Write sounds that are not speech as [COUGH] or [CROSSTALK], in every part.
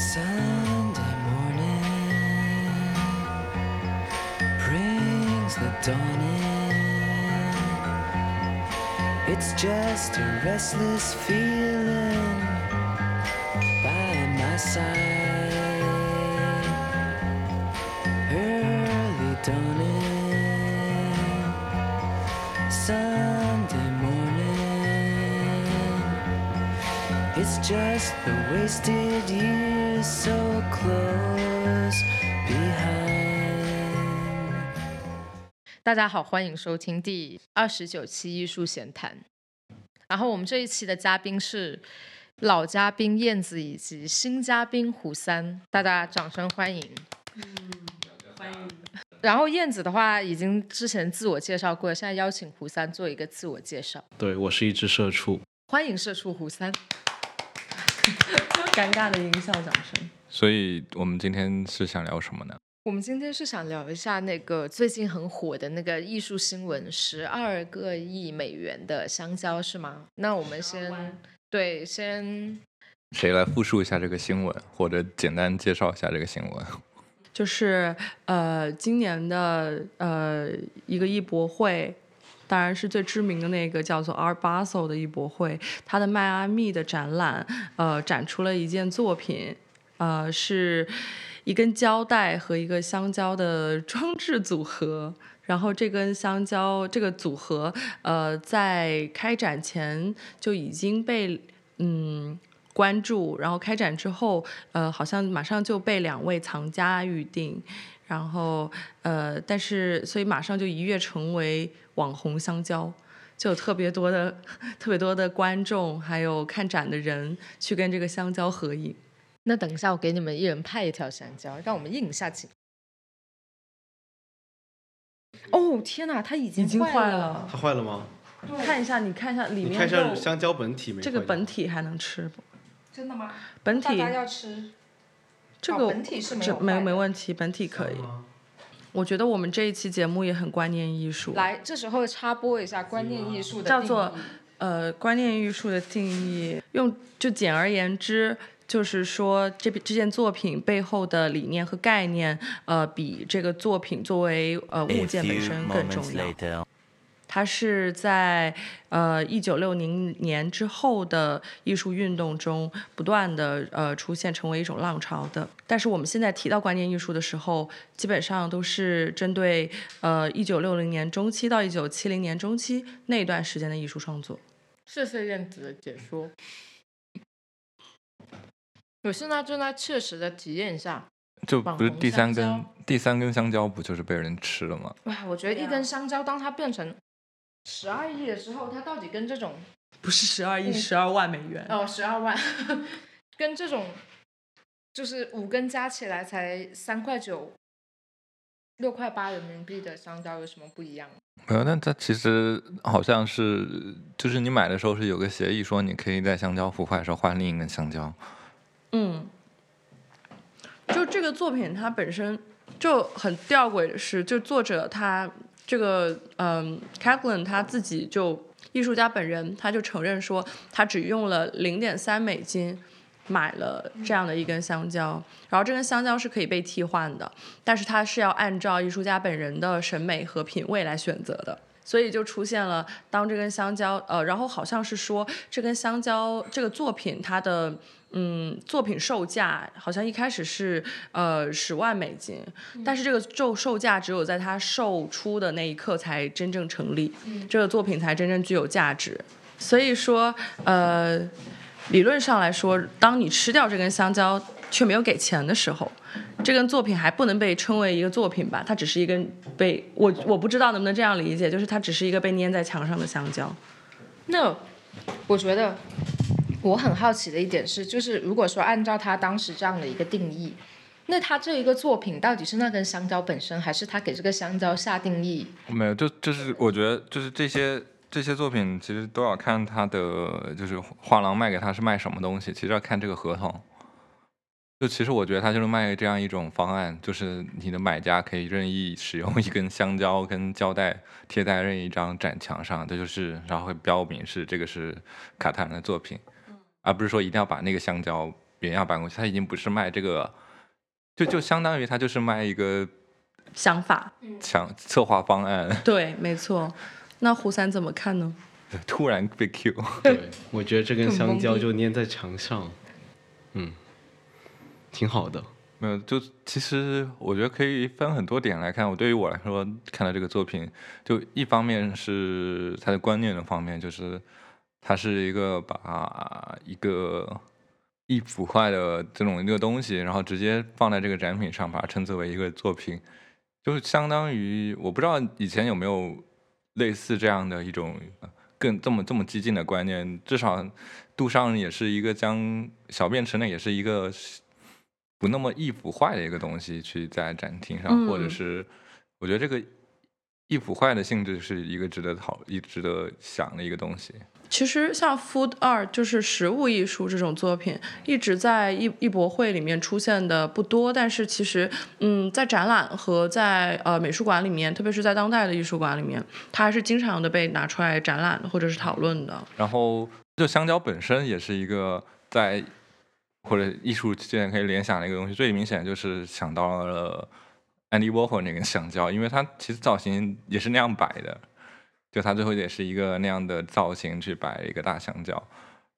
Sunday morning brings the dawn in. It's just a restless feeling by my side. Early dawning, Sunday morning. It's just the wasted years so close behind. 大家好，欢迎收听第二十九期艺术闲谈。然后我们这一期的嘉宾是老嘉宾燕子以及新嘉宾胡三，大家掌声欢迎。欢迎。然后燕子的话已经之前自我介绍过，现在邀请胡三做一个自我介绍。对我是一只社畜，欢迎社畜胡三。尴尬的音效掌声。所以我们今天是想聊什么呢？我们今天是想聊一下那个最近很火的那个艺术新闻，十二个亿美元的香蕉是吗？那我们先对先谁来复述一下这个新闻，或者简单介绍一下这个新闻？就是呃，今年的呃一个艺博会，当然是最知名的那个叫做 Art Basel 的艺博会，它的迈阿密的展览，呃，展出了一件作品，呃，是一根胶带和一个香蕉的装置组合。然后这根香蕉这个组合，呃，在开展前就已经被嗯关注，然后开展之后，呃，好像马上就被两位藏家预定，然后呃，但是所以马上就一跃成为网红香蕉，就有特别多的 [LAUGHS] 特别多的观众，还有看展的人去跟这个香蕉合影。那等一下，我给你们一人派一条香蕉，让我们印一下景。哦天哪，它已经已经坏坏了它坏了吗？看一下，你看一下里面你看一下香蕉本体没这？个本体还能吃不？真的吗？本体要吃。这个哦本体是没这没没问题，本体可以。我觉得我们这一期节目也很观念艺术。来，这时候插播一下观念艺术的定叫做呃，观念艺术的定义，用就简而言之，就是说这这件作品背后的理念和概念，呃，比这个作品作为呃物件本身更重要。它是在呃一九六零年之后的艺术运动中不断的呃出现，成为一种浪潮的。但是我们现在提到观念艺术的时候，基本上都是针对呃一九六零年中期到一九七零年中期那段时间的艺术创作。谢谢燕子的解说。我现在正在切实的体验一下，就不是第三根第三根香蕉不就是被人吃了吗？哇，我觉得一根香蕉，当它变成十二亿的时候，它到底跟这种不是十二亿，嗯十二万美元。哦十二万，[LAUGHS] 跟这种就是五根加起来才三块九、六块八人民币的香蕉有什么不一样？没有，但它其实好像是，就是你买的时候是有个协议说你可以在香蕉腐坏的时候换另一根香蕉。嗯，就这个作品它本身就很吊诡的是，就作者他这个嗯 c a t l i n 他自己就艺术家本人他就承认说，他只用了零点三美金。买了这样的一根香蕉，然后这根香蕉是可以被替换的，但是它是要按照艺术家本人的审美和品味来选择的，所以就出现了当这根香蕉，呃，然后好像是说这根香蕉这个作品它的嗯，作品售价好像一开始是呃十万美金，但是这个售售价只有在它售出的那一刻才真正成立，这个作品才真正具有价值。所以说，呃，理论上来说，当你吃掉这根香蕉却没有给钱的时候，这根作品还不能被称为一个作品吧？它只是一根被我我不知道能不能这样理解，就是它只是一个被粘在墙上的香蕉。那我觉得我很好奇的一点是，就是如果说按照他当时这样的一个定义，那他这一个作品到底是那根香蕉本身，还是他给这个香蕉下定义？没有，就就是我觉得就是这些这些作品其实都要看他的就是画廊卖给他是卖什么东西，其实要看这个合同。就其实我觉得他就是卖这样一种方案，就是你的买家可以任意使用一根香蕉跟胶带贴在任意一张展墙上，这就是然后会标明是这个是卡塔尔的作品，而不是说一定要把那个香蕉原样搬过去，他已经不是卖这个，就就相当于他就是卖一个想法，想策划方案，[LAUGHS] 对，没错。那胡三怎么看呢？[LAUGHS] 突然被 Q。对，我觉得这根香蕉就粘在墙上，嗯，挺好的。没有，就其实我觉得可以分很多点来看。我对于我来说，看到这个作品，就一方面是它的观念的方面，就是它是一个把一个易腐坏的这种一个东西，然后直接放在这个展品上，把它称之为一个作品，就是相当于我不知道以前有没有类似这样的一种呃更这么这么激进的观念，至少杜尚也是一个将小便池呢，也是一个不那么易腐坏的一个东西去在展厅上，或者嗯。是我觉得这个易腐坏的性质是一个值得讨、一值得想的一个东西。其实像 food art 就是食物艺术这种作品，一直在艺艺博会里面出现的不多，但是其实，嗯，在展览和在呃美术馆里面，特别是在当代的艺术馆里面，它还是经常的被拿出来展览或者是讨论的。然后，就香蕉本身也是一个在或者艺术界可以联想的一个东西。最明显就是想到了 Andy Warhol 那个香蕉，因为它其实造型也是那样摆的，就它最后也是一个那样的造型去摆一个大香蕉。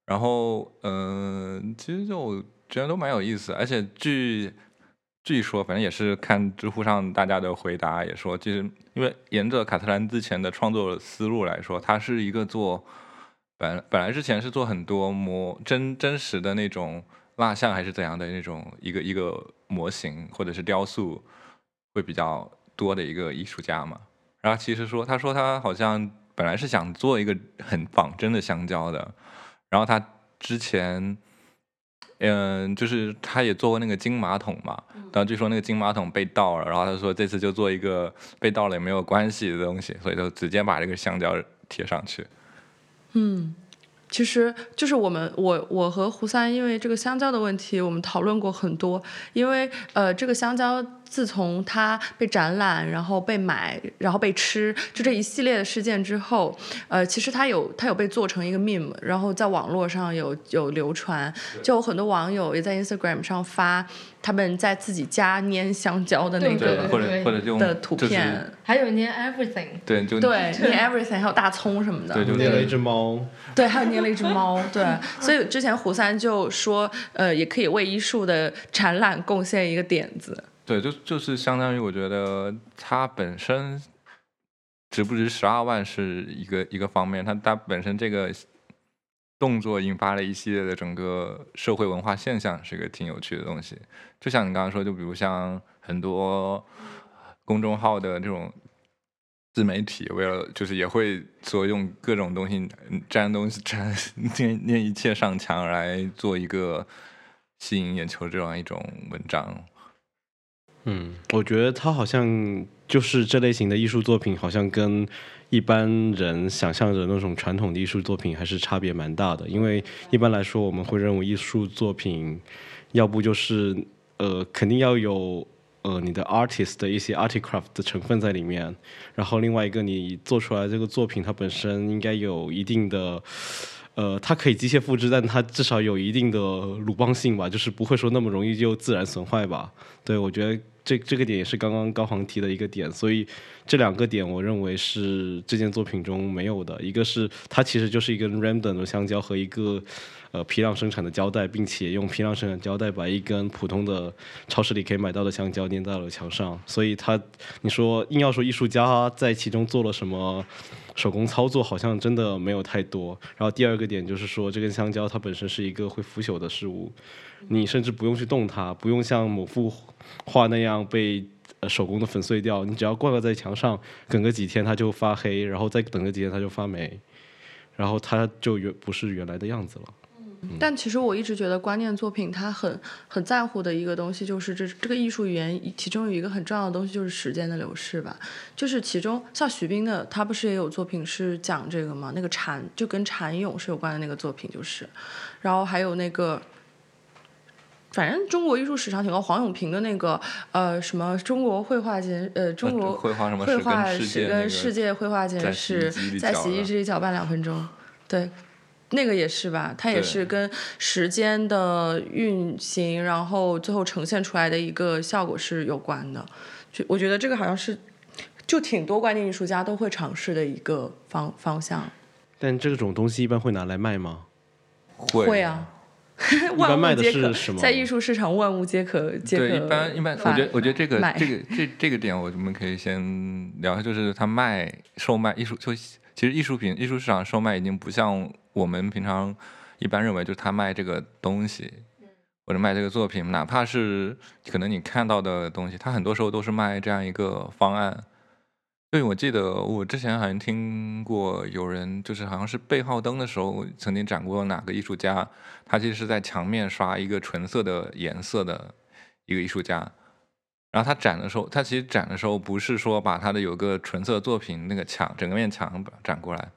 然后，嗯、其实就觉得都蛮有意思，而且据据说，反正也是看知乎上大家的回答也说，其实因为沿着卡特兰之前的创作思路来说，他是一个做本本来之前是做很多模真真实的那种蜡像还是怎样的那种一个一个模型或者是雕塑会比较多的一个艺术家嘛。然后其实说，他说他好像本来是想做一个很仿真的香蕉的，然后他之前。嗯，就是他也做过那个金马桶嘛，然后据说那个金马桶被盗了，然后他说这次就做一个被盗了也没有关系的东西，所以就直接把这个香蕉贴上去。嗯，其实就是我们我我和胡三因为这个香蕉的问题，我们讨论过很多。因为呃，这个香蕉自从它被展览，然后被买，然后被吃，就这一系列的事件之后，呃，其实它有它有被做成一个 meme，然后在网络上有有流传，就有很多网友也在 Instagram 上发他们在自己家捏香蕉的那个或者或者用的图片，还有捏 everything，对，就对，捏 everything，还有大葱什么的，对就捏了一只猫，[LAUGHS] 对，还有捏了一只猫，对，[LAUGHS] 所以之前胡三就说，呃，也可以为艺术的展览贡献一个点子。对，就就是相当于我觉得它本身值不值十二万是一个一个方面，它它本身这个动作引发了一系列的整个社会文化现象，是一个挺有趣的东西。就像你刚刚说，就比如像很多公众号的这种自媒体，为了就是也会说用各种东西粘东西粘 [LAUGHS] 念念一切上墙来做一个吸引眼球这样一种文章。嗯，我觉得他好像就是这类型的艺术作品，好像跟一般人想象的那种传统的艺术作品还是差别蛮大的。因为一般来说，我们会认为艺术作品，要不就是呃，肯定要有呃你的 artist 的一些 art craft 的成分在里面，然后另外一个你做出来这个作品，它本身应该有一定的。呃，它可以机械复制，但它至少有一定的鲁棒性吧，就是不会说那么容易就自然损坏吧。对，我觉得这这个点也是刚刚高航提的一个点，所以这两个点我认为是这件作品中没有的。一个是它其实就是一根 random 的香蕉和一个呃批量生产的胶带，并且用批量生产胶带把一根普通的超市里可以买到的香蕉粘在了墙上，所以它你说硬要说艺术家在其中做了什么？手工操作好像真的没有太多。然后第二个点就是说，这根香蕉它本身是一个会腐朽的事物，你甚至不用去动它，不用像某幅画那样被手工的粉碎掉，你只要挂个在墙上，等个几天它就发黑，然后再等个几天它就发霉，然后它就原不是原来的样子了。但其实我一直觉得观念作品它很很在乎的一个东西，就是这这个艺术语言其中有一个很重要的东西就是时间的流逝吧。就是其中像徐冰的，他不是也有作品是讲这个吗？那个蝉就跟蝉蛹是有关的那个作品，就是，然后还有那个。反正中国艺术史上挺高，黄永平的那个呃什么中国绘画简呃中国绘画什么绘画史跟世界绘画简在洗衣史在洗衣机里搅拌两分钟，对，那个也是吧，它也是跟时间的运行，然后最后呈现出来的一个效果是有关的。就我觉得这个好像是，就挺多观念艺术家都会尝试的一个方方向。但这种东西一般会拿来卖吗？会会啊，[LAUGHS] 万物皆可是什么在艺术市场，万物皆可皆可对，一般一般，我觉得我觉得这个这个这这个点，我们可以先聊一下，就是他卖售卖艺术，就其实艺术品艺术市场售卖已经不像我们平常一般认为，就是他卖这个东西。或者卖这个作品，哪怕是可能你看到的东西，他很多时候都是卖这样一个方案。对，我记得我之前好像听过有人，就是好像是背号灯的时候，曾经展过哪个艺术家，他其实是在墙面刷一个纯色的颜色的一个艺术家。然后他展的时候，他其实展的时候不是说把他的有个纯色作品那个墙整个面墙展过来，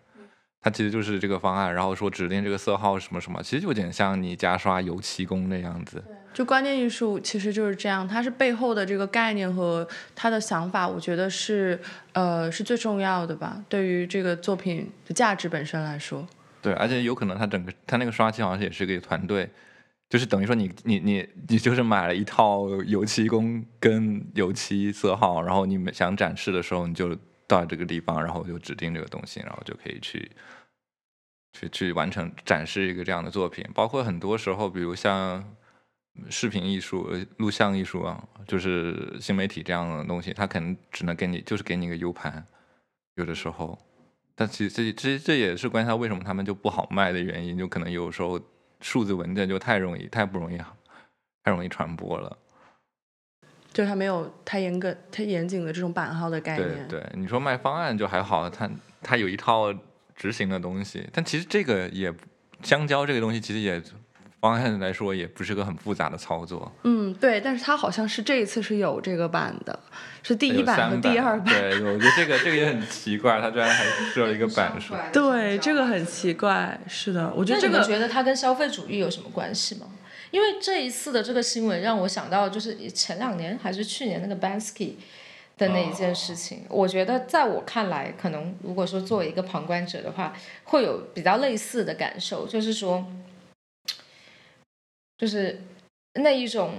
他其实就是这个方案，然后说指定这个色号什么什么，其实就有点像你家刷油漆工那样子。就观念艺术其实就是这样，它是背后的这个概念和他的想法，我觉得是呃是最重要的吧。对于这个作品的价值本身来说，对，而且有可能他整个他那个刷漆好像也是个团队，就是等于说你你你你就是买了一套油漆工跟油漆色号，然后你们想展示的时候，你就到这个地方，然后就指定这个东西，然后就可以去去去完成展示一个这样的作品。包括很多时候，比如像视频艺术、呃录像艺术啊，就是新媒体这样的东西，它可能只能给你就是给你一个 U 盘，有的时候。但其实这这这也是关于它为什么他们就不好卖的原因，就可能有时候数字文件就太容易、太不容易、太容易传播了。就是它没有太严格、太严谨的这种版号的概对念。对，你说卖方案就还好，它它有一套执行的东西，但其实这个也香蕉这个东西其实也方案来说也不是个很复杂的操作。嗯，对，但是它好像是这一次是有这个版的，是第一版和第二版。对，我觉得这个这个也很奇怪，它居然还设了一个版数。对，这个很奇怪。是的，我觉得这个那你觉得它跟消费主义有什么关系吗？因为这一次的这个新闻让我想到，就是前两年还是去年那个 Bansky 的那一件事情。我觉得在我看来，可能如果说作为一个旁观者的话，会有比较类似的感受，就是说，就是那一种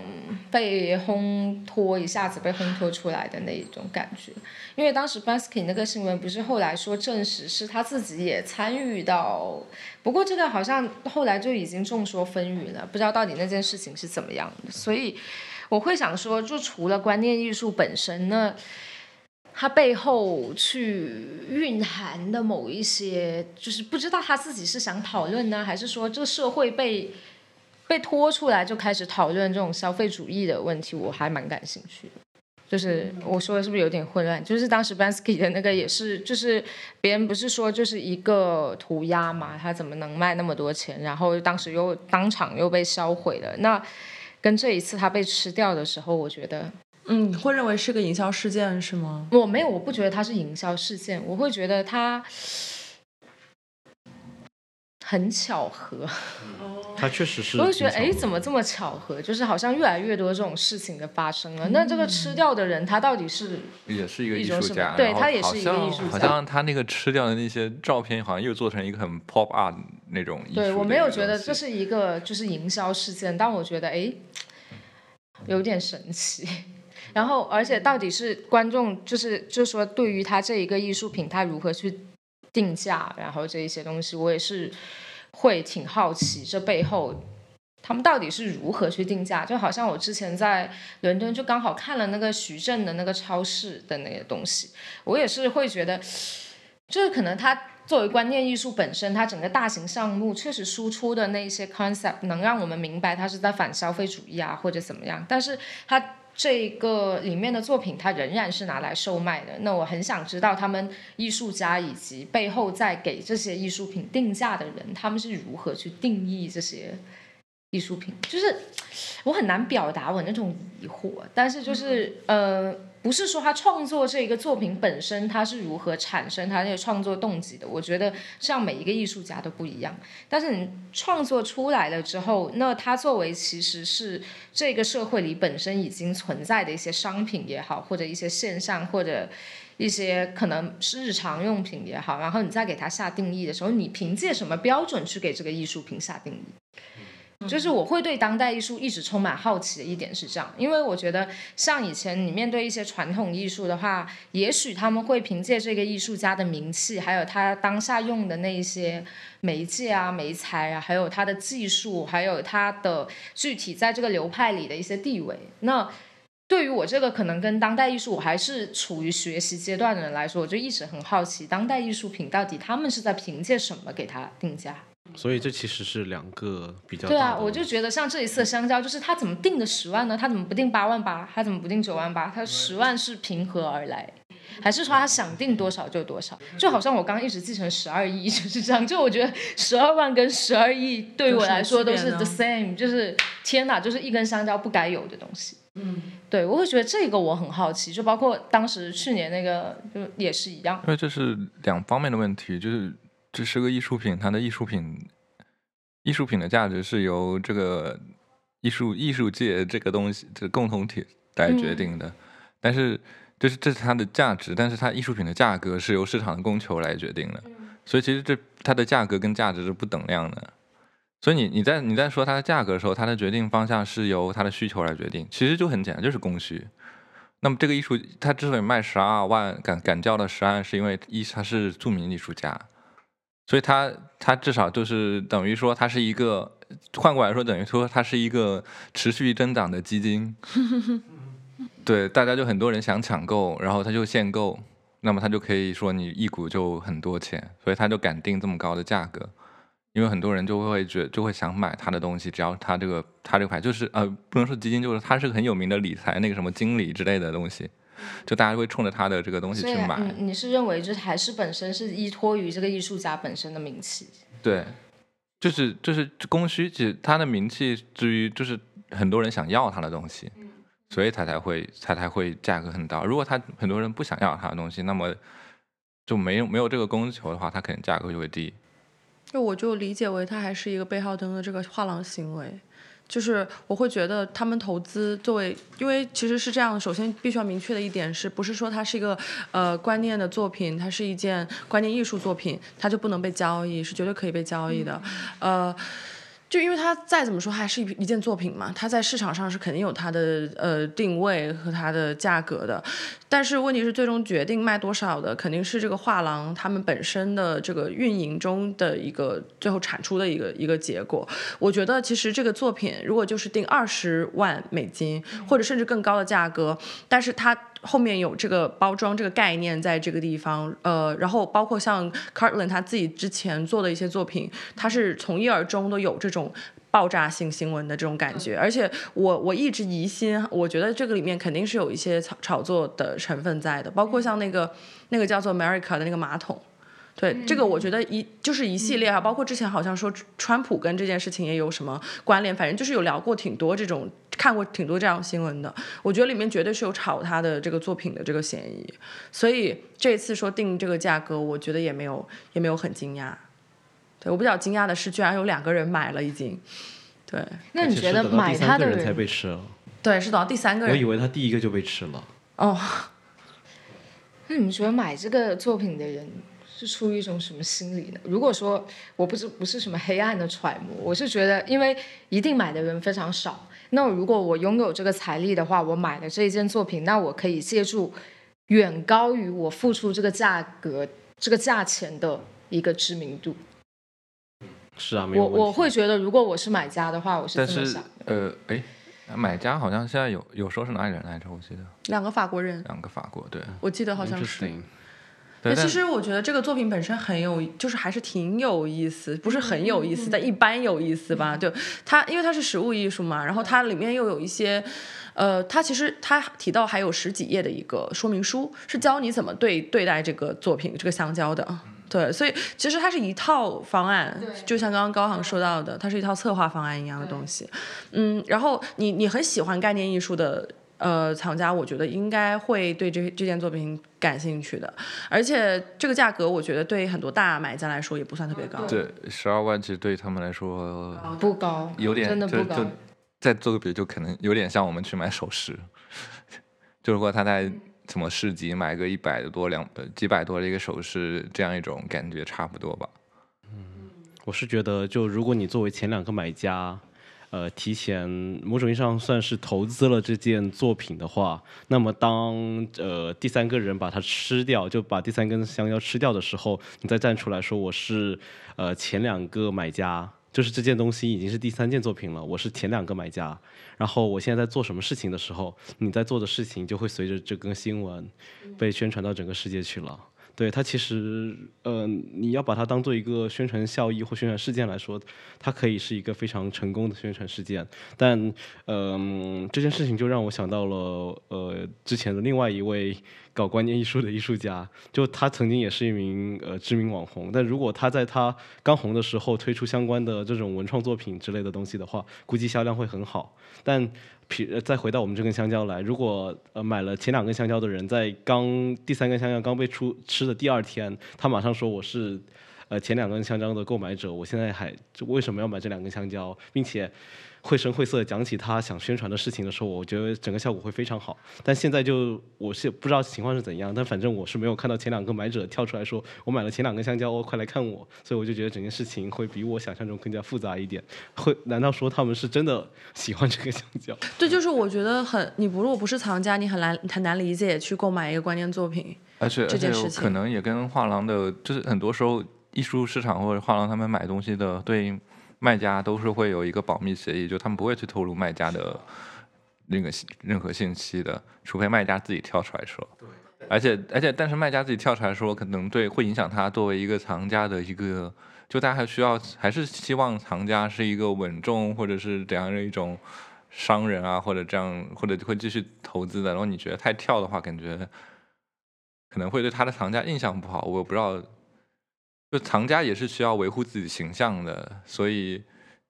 被烘托一下子被烘托出来的那一种感觉。因为当时 Bansky 那个新闻不是后来说证实是他自己也参与到，不过这个好像后来就已经众说纷纭了，不知道到底那件事情是怎么样的。所以我会想说，就除了观念艺术本身那，它背后去蕴含的某一些，就是不知道他自己是想讨论呢，还是说这个社会被被拖出来就开始讨论这种消费主义的问题，我还蛮感兴趣的。就是我说的是不是有点混乱？就是当时 Bansky 的那个也是，就是别人不是说就是一个涂鸦嘛，他怎么能卖那么多钱？然后当时又当场又被销毁了。那跟这一次他被吃掉的时候，我觉得嗯，会认为是个营销事件是吗？我没有，我不觉得它是营销事件，我会觉得它很巧合。[LAUGHS] 它确实是。我会觉得，哎，怎么这么巧合？就是好像越来越多这种事情的发生了。那这个吃掉的人，他到底是也是一个艺术家，对他也是一个艺术家好像他那个吃掉的那些照片，好像又做成一个很 pop art 那种艺术对我没有觉得这是一个就是营销事件，但我觉得哎，有点神奇。然后，而且到底是观众就是就说，对于他这一个艺术品，他如何去定价，然后这一些东西，我也是会挺好奇，这背后他们到底是如何去定价？就好像我之前在伦敦就刚好看了那个徐震的那个超市的那个东西，我也是会觉得，就是可能他作为观念艺术本身，它整个大型项目确实输出的那些 concept 能让我们明白它是在反消费主义啊，或者怎么样，但是它。这个里面的作品，它仍然是拿来售卖的。那我很想知道，他们艺术家以及背后在给这些艺术品定价的人，他们是如何去定义这些艺术品？就是我很难表达我那种疑惑，但是就是呃，不是说他创作这个作品本身他是如何产生他这个创作动机的，我觉得像每一个艺术家都不一样。但是你创作出来了之后，那它作为其实是这个社会里本身已经存在的一些商品也好，或者一些现象，或者一些可能是日常用品也好，然后你再给它下定义的时候，你凭借什么标准去给这个艺术品下定义？就是我会对当代艺术一直充满好奇的一点是这样，因为我觉得像以前你面对一些传统艺术的话，也许他们会凭借这个艺术家的名气，还有他当下用的那一些媒介啊、媒材啊，还有他的技术，还有他的具体在这个流派里的一些地位。那对于我这个可能跟当代艺术我还是处于学习阶段的人来说，我就一直很好奇，当代艺术品到底他们是在凭借什么给它定价？所以这其实是两个比较对啊，我就觉得像这一次的香蕉，就是他怎么定的十万呢？他怎么不定八万八？他怎么不定九万八？他十万是平和而来？还是说他想定多少就多少？就好像我刚刚一直记成十二亿 [LAUGHS] 就是这样。就我觉得十二万跟十二亿对我来说都是 the same，就是天哪，就是一根香蕉不该有的东西。嗯，对，我会觉得这个我很好奇，就包括当时去年那个就也是一样。因为这是两方面的问题，就是这是个艺术品，它的艺术品艺术品的价值是由这个艺术艺术界这个东西这共同体来决定的，但是这是这是它的价值，但是它艺术品的价格是由市场的供求来决定的，所以其实这它的价格跟价值是不等量的。所以你你在你在说它的价格的时候，它的决定方向是由它的需求来决定，其实就很简单，就是供需。那么这个艺术，它之所以卖十二万敢敢叫的十二万，是因为一它是著名艺术家，所以它它至少就是等于说它是一个，换过来说等于说它是一个持续增长的基金。[LAUGHS] 对，大家就很多人想抢购，然后他就限购，那么他就可以说你一股就很多钱，所以他就敢定这么高的价格。因为很多人就会觉就会想买他的东西，只要他这个他这个牌就是呃不能说基金，就是他是个很有名的理财那个什么经理之类的东西，就大家会冲着他的这个东西去买。你你是认为就是还是本身是依托于这个艺术家本身的名气？对，就是就是供需，其实他的名气至于就是很多人想要他的东西，所以他才会他才会价格很高。如果他很多人不想要他的东西，那么就没有没有这个供求的话，他可能价格就会低。就我就理解为它还是一个背号灯的这个画廊行为，就是我会觉得他们投资作为，因为其实是这样，首先必须要明确的一点是不是说它是一个呃观念的作品，它是一件观念艺术作品，它就不能被交易，是绝对可以被交易的，呃。就因为它再怎么说还是一一件作品嘛，它在市场上是肯定有它的呃定位和它的价格的，但是问题是最终决定卖多少的肯定是这个画廊他们本身的这个运营中的一个最后产出的一个一个结果。我觉得其实这个作品如果就是定二十万美金或者甚至更高的价格，但是它后面有这个包装这个概念在这个地方，呃，然后包括像 Cartland 他自己之前做的一些作品，他是从一而终都有这种。爆炸性新闻的这种感觉，而且我我一直疑心，我觉得这个里面肯定是有一些炒炒作的成分在的，包括像那个那个叫做 America 的那个马桶，对，这个我觉得一就是一系列啊，包括之前好像说川普跟这件事情也有什么关联，反正就是有聊过挺多这种，看过挺多这样新闻的。我觉得里面绝对是有炒他的这个作品的这个嫌疑，所以这次说定这个价格，我觉得也没有也没有很惊讶。对我比较惊讶的是，居然有两个人买了已经。对那你觉得买他的人才被吃了？对，是等到第三个人。我以为他第一个就被吃了。哦，那你们觉得买这个作品的人是出于一种什么心理呢？如果说我不是不是什么黑暗的揣摩，我是觉得，因为一定买的人非常少。那如果我拥有这个财力的话，我买了这一件作品，那我可以借助远高于我付出这个价格、这个价钱的一个知名度。是啊，没有我我会觉得，如果我是买家的话，我是但是这么想的。呃，哎，买家好像现在有有说是哪里人来着？我记得两个法国人，两个法国，对我记得好像是。其实我觉得这个作品本身很有，就是还是挺有意思，不是很有意思，但一般有意思吧。就它，因为它是实物艺术嘛，然后它里面又有一些，呃，它其实它提到还有十几页的一个说明书，是教你怎么对对待这个作品这个香蕉的。对，所以其实它是一套方案，就像刚刚高航说到的，它是一套策划方案一样的东西。嗯，然后你你很喜欢概念艺术的呃藏家，我觉得应该会对这这件作品感兴趣的。而且这个价格，我觉得对很多大买家来说也不算特别高。对，十二万其实对他们来说不高，有点真的不高就就。再做个比，就可能有点像我们去买首饰，[LAUGHS] 就如果他在什么市集买个一百多两呃几百多的一个首饰，这样一种感觉差不多吧。嗯我是觉得，就如果你作为前两个买家，呃，提前某种意义上算是投资了这件作品的话，那么当呃第三个人把它吃掉，就把第三根香蕉吃掉的时候，你再站出来说我是呃前两个买家，就是这件东西已经是第三件作品了，我是前两个买家，然后我现在在做什么事情的时候，你在做的事情就会随着这个新闻被宣传到整个世界去了。对它其实，呃，你要把它当做一个宣传效益或宣传事件来说，它可以是一个非常成功的宣传事件。但，嗯、这件事情就让我想到了，呃，之前的另外一位搞观念艺术的艺术家，就他曾经也是一名呃知名网红，但如果他在他刚红的时候推出相关的这种文创作品之类的东西的话，估计销量会很好。但譬呃再回到我们这根香蕉来，如果呃买了前两根香蕉的人，在刚第三根香蕉刚被出吃的第二天，他马上说我是呃前两根香蕉的购买者，我现在还为什么要买这两根香蕉，并且绘声绘色地讲起他想宣传的事情的时候，我觉得整个效果会非常好。但现在就我是不知道情况是怎样，但反正我是没有看到前两个买者跳出来说我买了前两根香蕉，哦，快来看我，所以我就觉得整件事情会比我想象中更加复杂一点。会难道说他们是真的喜欢这个香蕉？[LAUGHS] 对，就是我觉得很，你不如果不是藏家，你很难很难理解去购买一个关键作品。而且而且这件事情可能也跟画廊的，就是很多时候艺术市场或者画廊他们买东西的对卖家都是会有一个保密协议，就他们不会去透露卖家的那个信任何信息的，除非卖家自己跳出来说。而且而且，但是卖家自己跳出来说，可能对会影响他作为一个藏家的一个，就大家还需要还是希望藏家是一个稳重或者是怎样的一种商人啊，或者这样或者会继续投资的。然后你觉得太跳的话，感觉可能会对他的藏家印象不好。我不知道，就藏家也是需要维护自己形象的，所以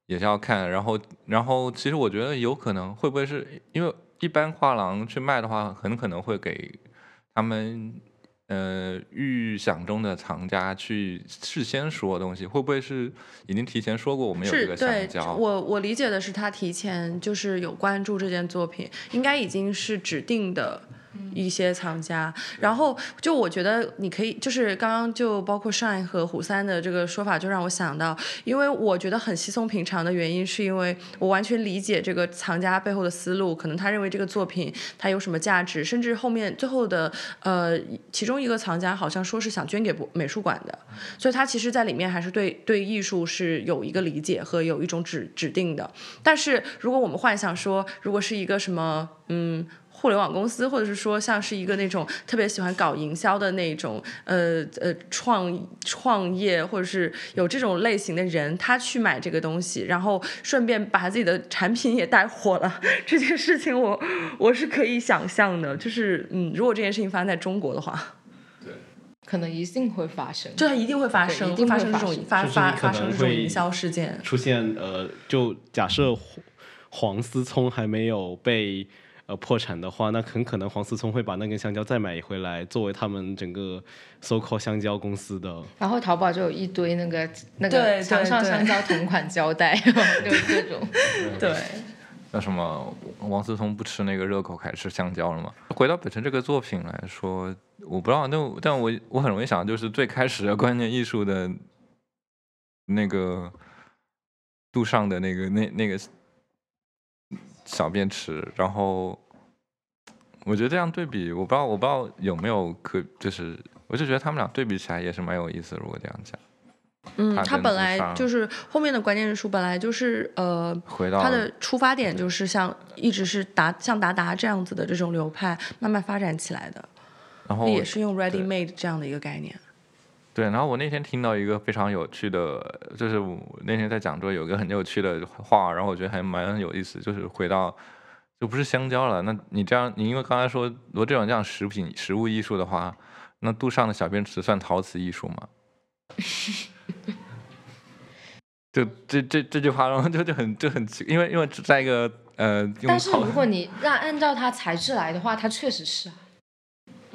也是要看。然后，然后其实我觉得有可能会不会是因为一般画廊去卖的话，很可能会给他们呃预想中的藏家去事先说东西，会不会是已经提前说过我们有这个是对香蕉？我我理解的是，他提前就是有关注这件作品，应该已经是指定的。一些藏家，然后就我觉得你可以，就是刚刚就包括上一和虎三的这个说法，就让我想到，因为我觉得很稀松平常的原因，是因为我完全理解这个藏家背后的思路，可能他认为这个作品它有什么价值，甚至后面最后的呃，其中一个藏家好像说是想捐给美术馆的，所以他其实在里面还是对对艺术是有一个理解和有一种指指定的。但是如果我们幻想说，如果是一个什么嗯。互联网公司，或者是说像是一个那种特别喜欢搞营销的那种呃呃创创业，或者是有这种类型的人，他去买这个东西，然后顺便把他自己的产品也带火了，[LAUGHS] 这件事情我我是可以想象的。就是嗯，如果这件事情发生在中国的话，可能一定会发生。就它一定会发生，一定发生这种发发发生这种营销事件。出现呃，就假设黄黄思聪还没有被呃破产的话，那很可能黄思聪会把那根香蕉再买回来，作为他们整个 so called 香蕉公司的。然后淘宝就有一堆那个那个墙上香蕉同款胶带，[LAUGHS] 就是各种。[LAUGHS] 对，那什么，王思聪不吃那个热狗，开始吃香蕉了吗？回到本身这个作品来说，我不知道，但但我我很容易想，就是最开始的观念艺术的那个杜尚的那个那那个小便池，然后我觉得这样对比，我不知道我不知道有没有可，就是我就觉得他们俩对比起来也是蛮有意思的，如果这样讲，嗯，它它本来就是后面的关键书本来就是呃，回到他的出发点就是像一直是达像达达这样子的这种流派慢慢发展起来的，然后也是用 ready made 这样的一个概念。对，然后我那天听到一个非常有趣的，就是我那天在讲座有一个很有趣的话，然后我觉得还蛮有意思，就是回到就不是香蕉了。那你这样，你因为刚才说如果这种这样食品食物艺术的话，那杜尚的小便池算陶瓷艺术吗？[LAUGHS] 就这这这句话，然后就就很就很奇，因为因为在一个呃，但是如果你让按照它材质来的话，它确实是啊，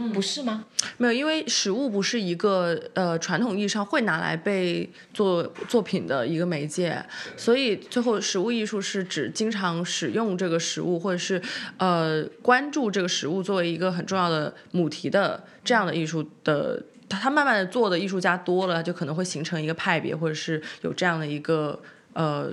嗯不是吗？没有，因为食物不是一个呃传统意义上会拿来被做作品的一个媒介，所以最后食物艺术是指经常使用这个食物，或者是呃关注这个食物作为一个很重要的母题的这样的艺术的。他他慢慢的做的艺术家多了，就可能会形成一个派别，或者是有这样的一个呃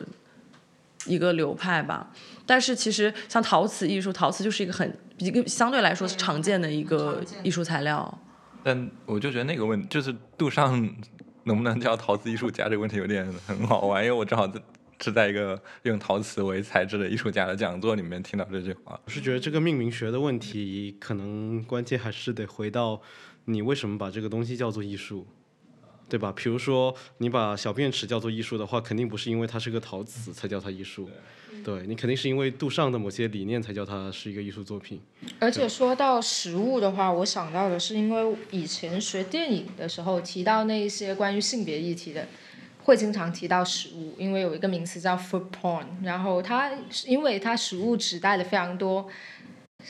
一个流派吧。但是其实像陶瓷艺术，陶瓷就是一个很一个相对来说是常见的一个艺术材料。但我就觉得那个问就是杜尚 [LAUGHS] 能不能叫陶瓷艺术家这个问题有点很好玩，因为我正好在是在一个用陶瓷为材质的艺术家的讲座里面听到这句话。我是觉得这个命名学的问题，可能关键还是得回到你为什么把这个东西叫做艺术，对吧？比如说你把小便池叫做艺术的话，肯定不是因为它是个陶瓷才叫它艺术，对你肯定是因为杜尚的某些理念才叫它是一个艺术作品。而且说到食物的话，我想到的是，因为以前学电影的时候提到那一些关于性别议题的，会经常提到食物，因为有一个名词叫 food porn，然后它因为它食物指代了非常多。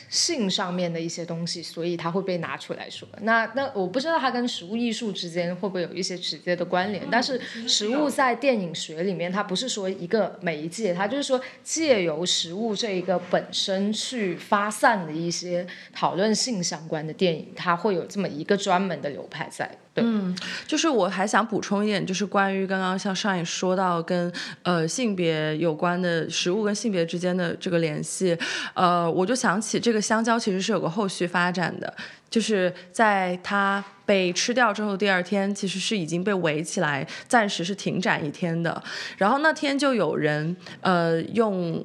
性上面的一些东西，所以它会被拿出来说。那那我不知道它跟食物艺术之间会不会有一些直接的关联，但是食物在电影学里面，它不是说一个媒介，它就是说借由食物这一个本身去发散的一些讨论性相关的电影，它会有这么一个专门的流派在。对，嗯，就是我还想补充一点，就是关于刚刚像上也说到跟呃性别有关的食物跟性别之间的这个联系，呃，我就想起这个香蕉其实是有个后续发展的，就是在它被吃掉之后，第二天其实是已经被围起来，暂时是停展一天的。然后那天就有人呃用。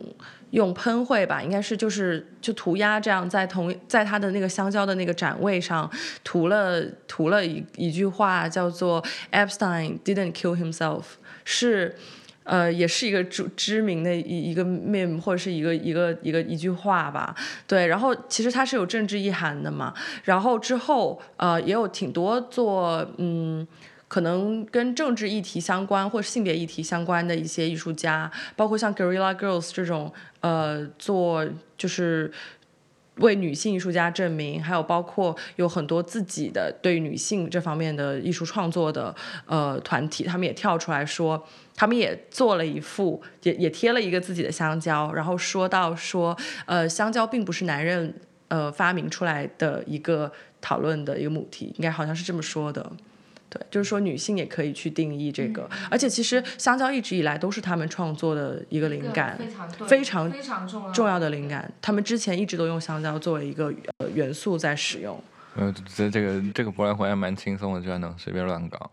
用喷绘吧，应该是就是就涂鸦这样，在同在他的那个香蕉的那个展位上涂了涂了一一句话，叫做 Epstein didn't kill himself，是呃也是一个知知名的一一个 meme 或者是一个一个一个一句话吧，对，然后其实它是有政治意涵的嘛，然后之后呃也有挺多做嗯。可能跟政治议题相关或性别议题相关的一些艺术家，包括像 Gorilla Girls 这种，呃，做就是为女性艺术家证明，还有包括有很多自己的对女性这方面的艺术创作的呃团体，他们也跳出来说，他们也做了一副，也也贴了一个自己的香蕉，然后说到说，呃，香蕉并不是男人呃发明出来的一个讨论的一个母题，应该好像是这么说的。对，就是说女性也可以去定义这个，而且其实香蕉一直以来都是他们创作的一个灵感，非常非常重要重要的灵感。他们之前一直都用香蕉作为一个呃元素在使用。呃，这这个这个博览会还蛮轻松的，居然能随便乱搞。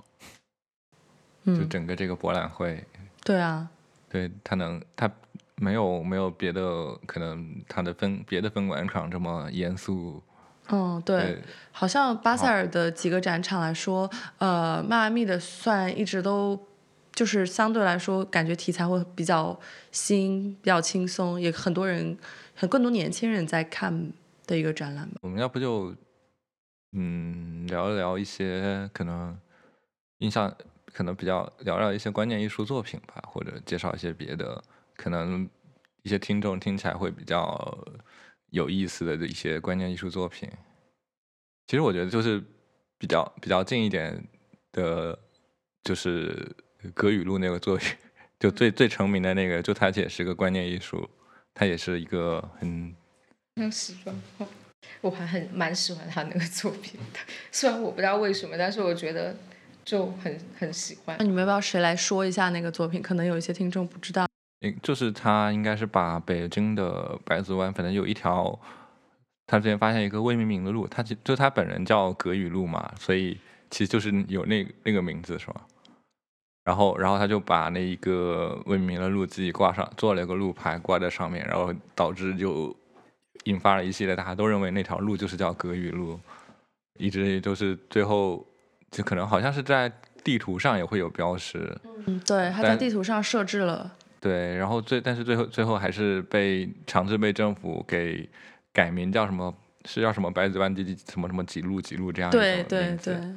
就嗯，整个这个博览会，对啊，对他能他没有没有别的可能他的分别的分管场这么严肃。嗯，对，对，好像巴塞尔的几个展场来说，呃，迈阿密的算一直都就是相对来说感觉题材会比较新、比较轻松，也很多人很更多年轻人在看的一个展览吧。我们要不就嗯聊一聊一些可能印象可能比较聊聊一些关键艺术作品吧，或者介绍一些别的可能一些听众听起来会比较有意思的一些关键艺术作品。其实我觉得就是比较比较近一点的，就是葛雨露那个作品，[LAUGHS] 就最最成名的那个，就它也是个观念艺术，它也是一个很很喜欢，我还很蛮喜欢他那个作品的，虽然我不知道为什么，但是我觉得就很很喜欢那。你们要不要谁来说一下那个作品？可能有一些听众不知道。应就是他应该是把北京的百子湾，反正有一条，他之前发现一个未命名的路，他其就他本人叫葛雨路嘛，所以其实就是有那那个名字是吧？然后然后他就把那一个未命名的路自己挂上，做了一个路牌挂在上面，然后导致就引发了一系列大家都认为那条路就是叫葛雨路，一直就是最后就可能好像是在地图上也会有标识，嗯，对，他在地图上设置了。对，然后最但是最后最后还是被强制被政府给改名叫什么？是叫什么白子湾第几什么什么几路几路这样一对对对字，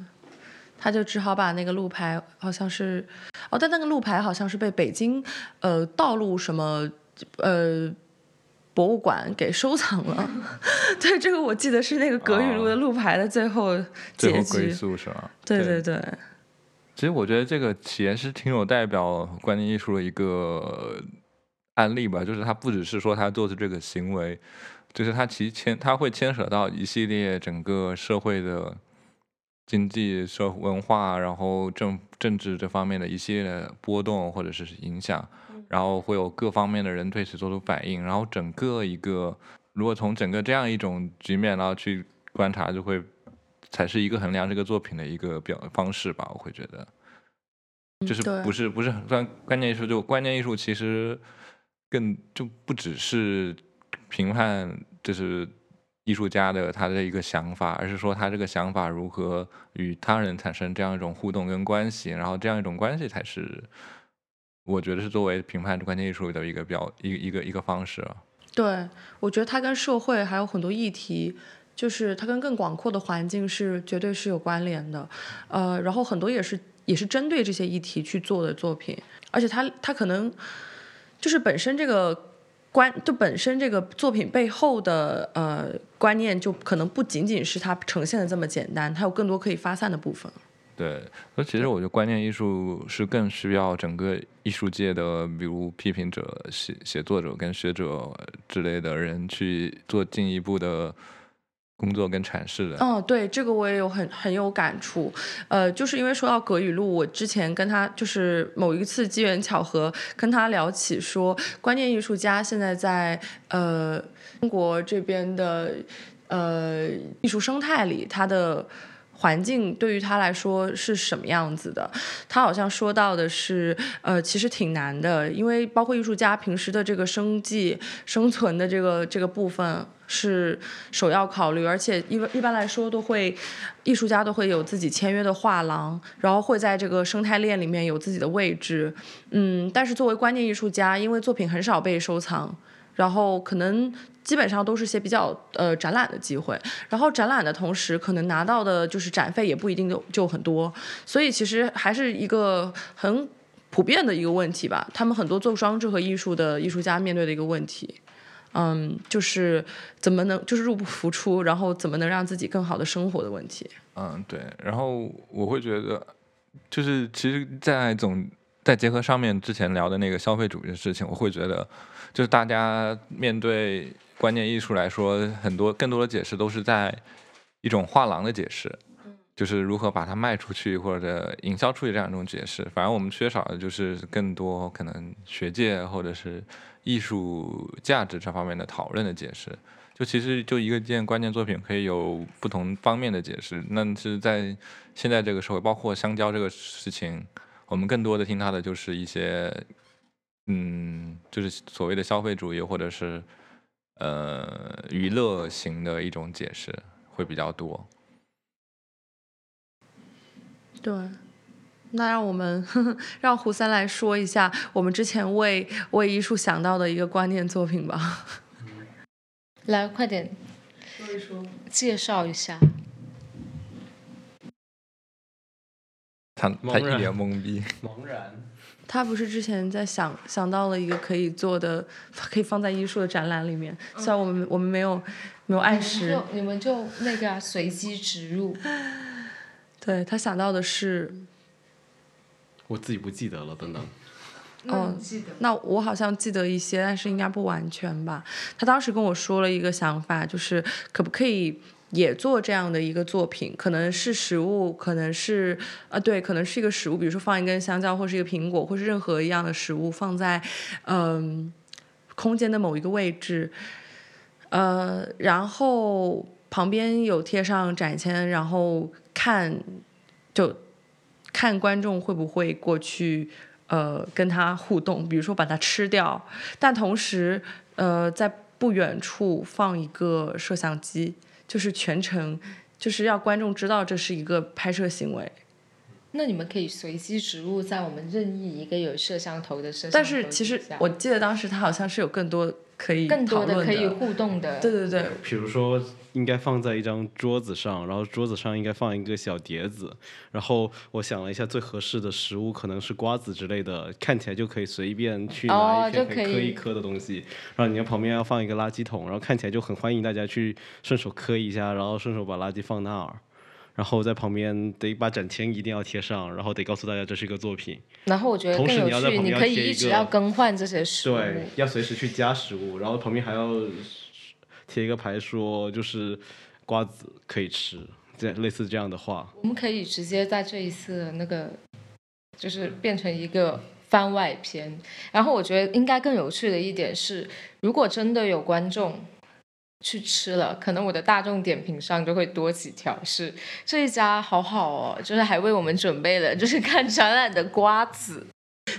他就只好把那个路牌，好像是，哦，但那个路牌好像是被北京呃道路什么呃博物馆给收藏了。[LAUGHS] 对，这个我记得是那个葛雨露的路牌的最后结最后归局。宿是吗？对对对，其实我觉得这个企业是挺有代表观念艺术的一个案例吧，就是它不只是说他做的这个行为，就是它其牵它会牵扯到一系列整个社会的经济、社文化，然后政政治这方面的一系列的波动或者是影响，然后会有各方面的人对此做出反应，然后整个一个如果从整个这样一种局面然后去观察，就会才是一个衡量这个作品的一个表方式吧，我会觉得。就是不是不是关关键艺术，就关键艺术其实更就不只是评判，就是艺术家的他的一个想法，而是说他这个想法如何与他人产生这样一种互动跟关系，然后这样一种关系才是我觉得是作为评判关键艺术的一个表一一个一个方式啊。对，我觉得它跟社会还有很多议题，就是它跟更广阔的环境是绝对是有关联的，呃，然后很多也是也是针对这些议题去做的作品，而且它它可能就是本身这个观，就本身这个作品背后的呃观念，就可能不仅仅是它呈现的这么简单，它有更多可以发散的部分。对，所以其实我觉得观念艺术是更需要整个艺术界的，比如批评者、写写作者跟学者之类的人去做进一步的工作跟阐释的。哦，对，这个我也有很很有感触，呃，就是因为说到葛雨露，我之前跟他就是某一次机缘巧合跟他聊起说，观念艺术家现在在呃中国这边的呃艺术生态里，他的。环境对于他来说是什么样子的？他好像说到的是，呃，其实挺难的，因为包括艺术家平时的这个生计、生存的这个这个部分是首要考虑，而且一般一般来说都会，艺术家都会有自己签约的画廊，然后会在这个生态链里面有自己的位置，嗯，但是作为观念艺术家，因为作品很少被收藏，然后可能基本上都是些比较呃展览的机会，然后展览的同时，可能拿到的就是展费也不一定就就很多，所以其实还是一个很普遍的一个问题吧。他们很多做装置和艺术的艺术家面对的一个问题，嗯，就是怎么能就是入不敷出，然后怎么能让自己更好的生活的问题。嗯，对。然后我会觉得，就是其实，在总在结合上面之前聊的那个消费主义的事情，我会觉得，就是大家面对观念艺术来说，很多更多的解释都是在一种画廊的解释，就是如何把它卖出去或者营销出去这样一种解释。反而我们缺少的就是更多可能学界或者是艺术价值这方面的讨论的解释。就其实就一个件关键作品可以有不同方面的解释，那是在现在这个社会，包括香蕉这个事情，我们更多的听它的就是一些，嗯，就是所谓的消费主义或者是呃娱乐型的一种解释会比较多。对，那让我们 [LAUGHS] 让胡三来说一下我们之前为为艺术想到的一个观念作品吧。[LAUGHS] 来，快点说一说。介绍一下。他他一脸懵逼，茫然。他不是之前在想想到了一个可以做的，可以放在艺术的展览里面，虽然我们我们没有没有按时，你们就那个啊随机植入，对他想到的是，我自己不记得了，等等。哦，那我好像记得一些，但是应该不完全吧。他当时跟我说了一个想法，就是可不可以也做这样的一个作品，可能是食物，可能是呃对，可能是一个食物，比如说放一根香蕉，或是一个苹果，或是任何一样的食物放在嗯、空间的某一个位置，呃，然后旁边有贴上展签，然后看就看观众会不会过去。呃，跟它互动，比如说把它吃掉，但同时，呃，在不远处放一个摄像机，就是全程就是要观众知道这是一个拍摄行为。那你们可以随机植入在我们任意一个有摄像头的摄像头但是其实我记得当时他好像是有更多可以更多讨论可以互动的。对对对，比如说，应该放在一张桌子上，然后桌子上应该放一个小碟子，然后我想了一下，最合适的食物可能是瓜子之类的，看起来就可以随便去拿哦一片就可以磕一磕的东西。然后你要旁边要放一个垃圾桶，然后看起来就很欢迎大家去顺手磕一下，然后顺手把垃圾放那儿。然后在旁边得把展签一定要贴上，然后得告诉大家这是一个作品。然后我觉得同时更有趣，你要在旁边你可以一直要更换这些食物。对，要随时去加食物，然后旁边还要贴一个牌说就是瓜子可以吃，这类似这样的话。我们可以直接在这一次的那个，就是变成一个番外篇。然后我觉得应该更有趣的一点是，如果真的有观众去吃了，可能我的大众点评上就会多几条是这一家好好哦，就是还为我们准备了就是看展览的瓜子。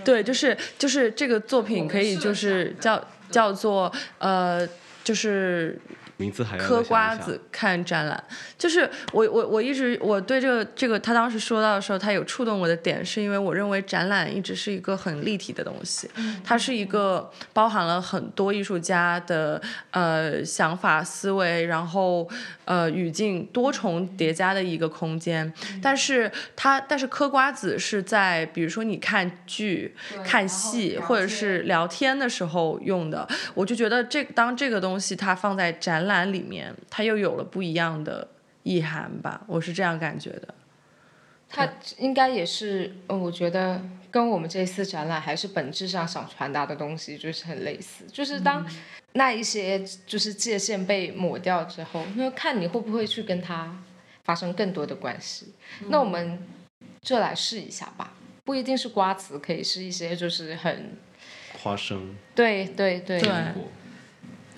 对，就是就是这个作品可以就是叫叫做呃，就是名字还要嗑瓜子看展览，就是我我我一直我对这个这个他当时说到的时候，他有触动我的点，是因为我认为展览一直是一个很立体的东西，它是一个包含了很多艺术家的呃想法思维，然后呃语境多重叠加的一个空间。但是它但是嗑瓜子是在比如说你看剧、看戏或者是聊天的时候用的，我就觉得这当这个东西它放在展览里面，它又有了不一样的意涵吧，我是这样感觉的。它应该也是，呃，我觉得跟我们这一次展览还是本质上想传达的东西就是很类似，就是当那一些就是界限被抹掉之后，那看你会不会去跟它发生更多的关系。那我们就来试一下吧，不一定是瓜子，可以是一些就是很花生、对对对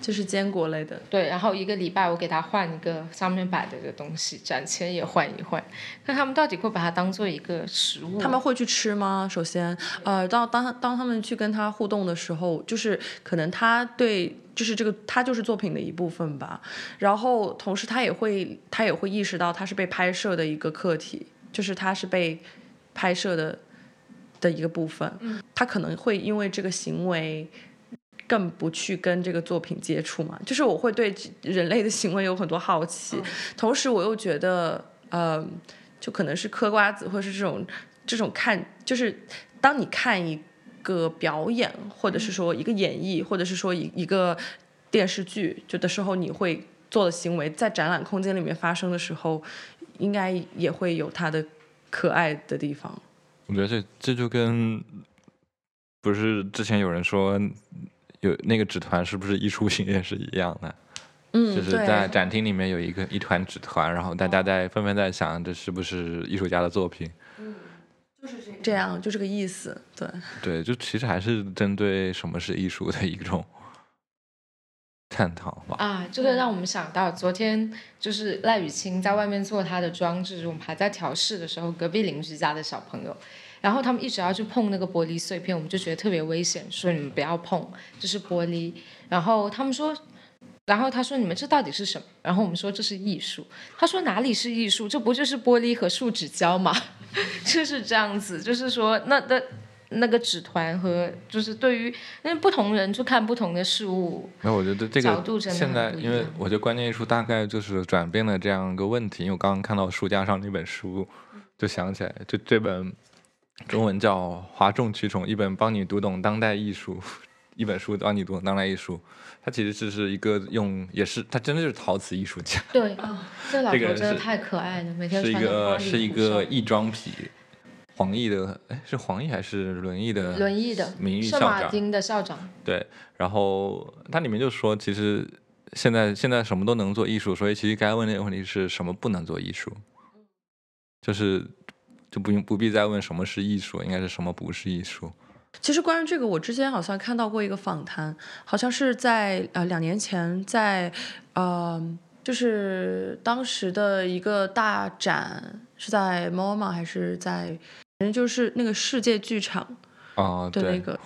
就是坚果类的，对，然后一个礼拜我给他换一个上面摆的的东西，展签也换一换，看他们到底会把它当做一个食物。他们会去吃吗？首先，呃，当当当他们去跟他互动的时候，就是可能他对，就是这个他就是作品的一部分吧。然后同时他也会他也会意识到他是被拍摄的一个课题，就是他是被拍摄的的一个部分。他可能会因为这个行为。更不去跟这个作品接触嘛，就是我会对人类的行为有很多好奇，同时我又觉得，呃，就可能是嗑瓜子，或者是这种这种看，就是当你看一个表演，或者是说一个演绎，或者是说一一个电视剧，就的时候，你会做的行为，在展览空间里面发生的时候，应该也会有它的可爱的地方。我觉得这这就跟不是之前有人说有那个纸团是不是艺术品也是一样的，嗯，就是在展厅里面有一个一团纸团，然后大家在纷纷在想这是不是艺术家的作品。嗯，就是这样就这个意思，对。对，就其实还是针对什么是艺术的一种探讨吧。啊，这个让我们想到昨天就是赖雨清在外面做他的装置，我们还在调试的时候，隔壁邻居家的小朋友，然后他们一直要去碰那个玻璃碎片，我们就觉得特别危险，说你们不要碰，这是玻璃。然后他们说，然后他说你们这到底是什么？然后我们说这是艺术。他说哪里是艺术？这不就是玻璃和树脂胶吗？[LAUGHS] 就是这样子，就是说那那。那个纸团和就是对于因为不同人去看不同的事物，那我觉得这个角度真的现在因为我觉得观念艺术大概就是转变了这样一个问题。因为我刚刚看到书架上那本书，就想起来，就这本中文叫《哗众取宠》，一本帮你读懂当代艺术，[LAUGHS] 一本书帮你读懂当代艺术。他其实就是一个用，也是他真的就是陶瓷艺术家，对，[LAUGHS] 这老这个人是头真的太可爱了，每天是一个是一个异装癖，黄奕的，哎，是黄奕还是轮艺的？轮椅的名誉圣校长。马丁的校长，对，然后它里面就说，其实现在现在什么都能做艺术，所以其实该问那个问题是什么不能做艺术，就是就不用不必再问什么是艺术，应该是什么不是艺术。其实关于这个，我之前好像看到过一个访谈，好像是在呃两年前在呃就是当时的一个大展是在 MoMA 还是在，反正就是那个世界剧场啊，对，的那个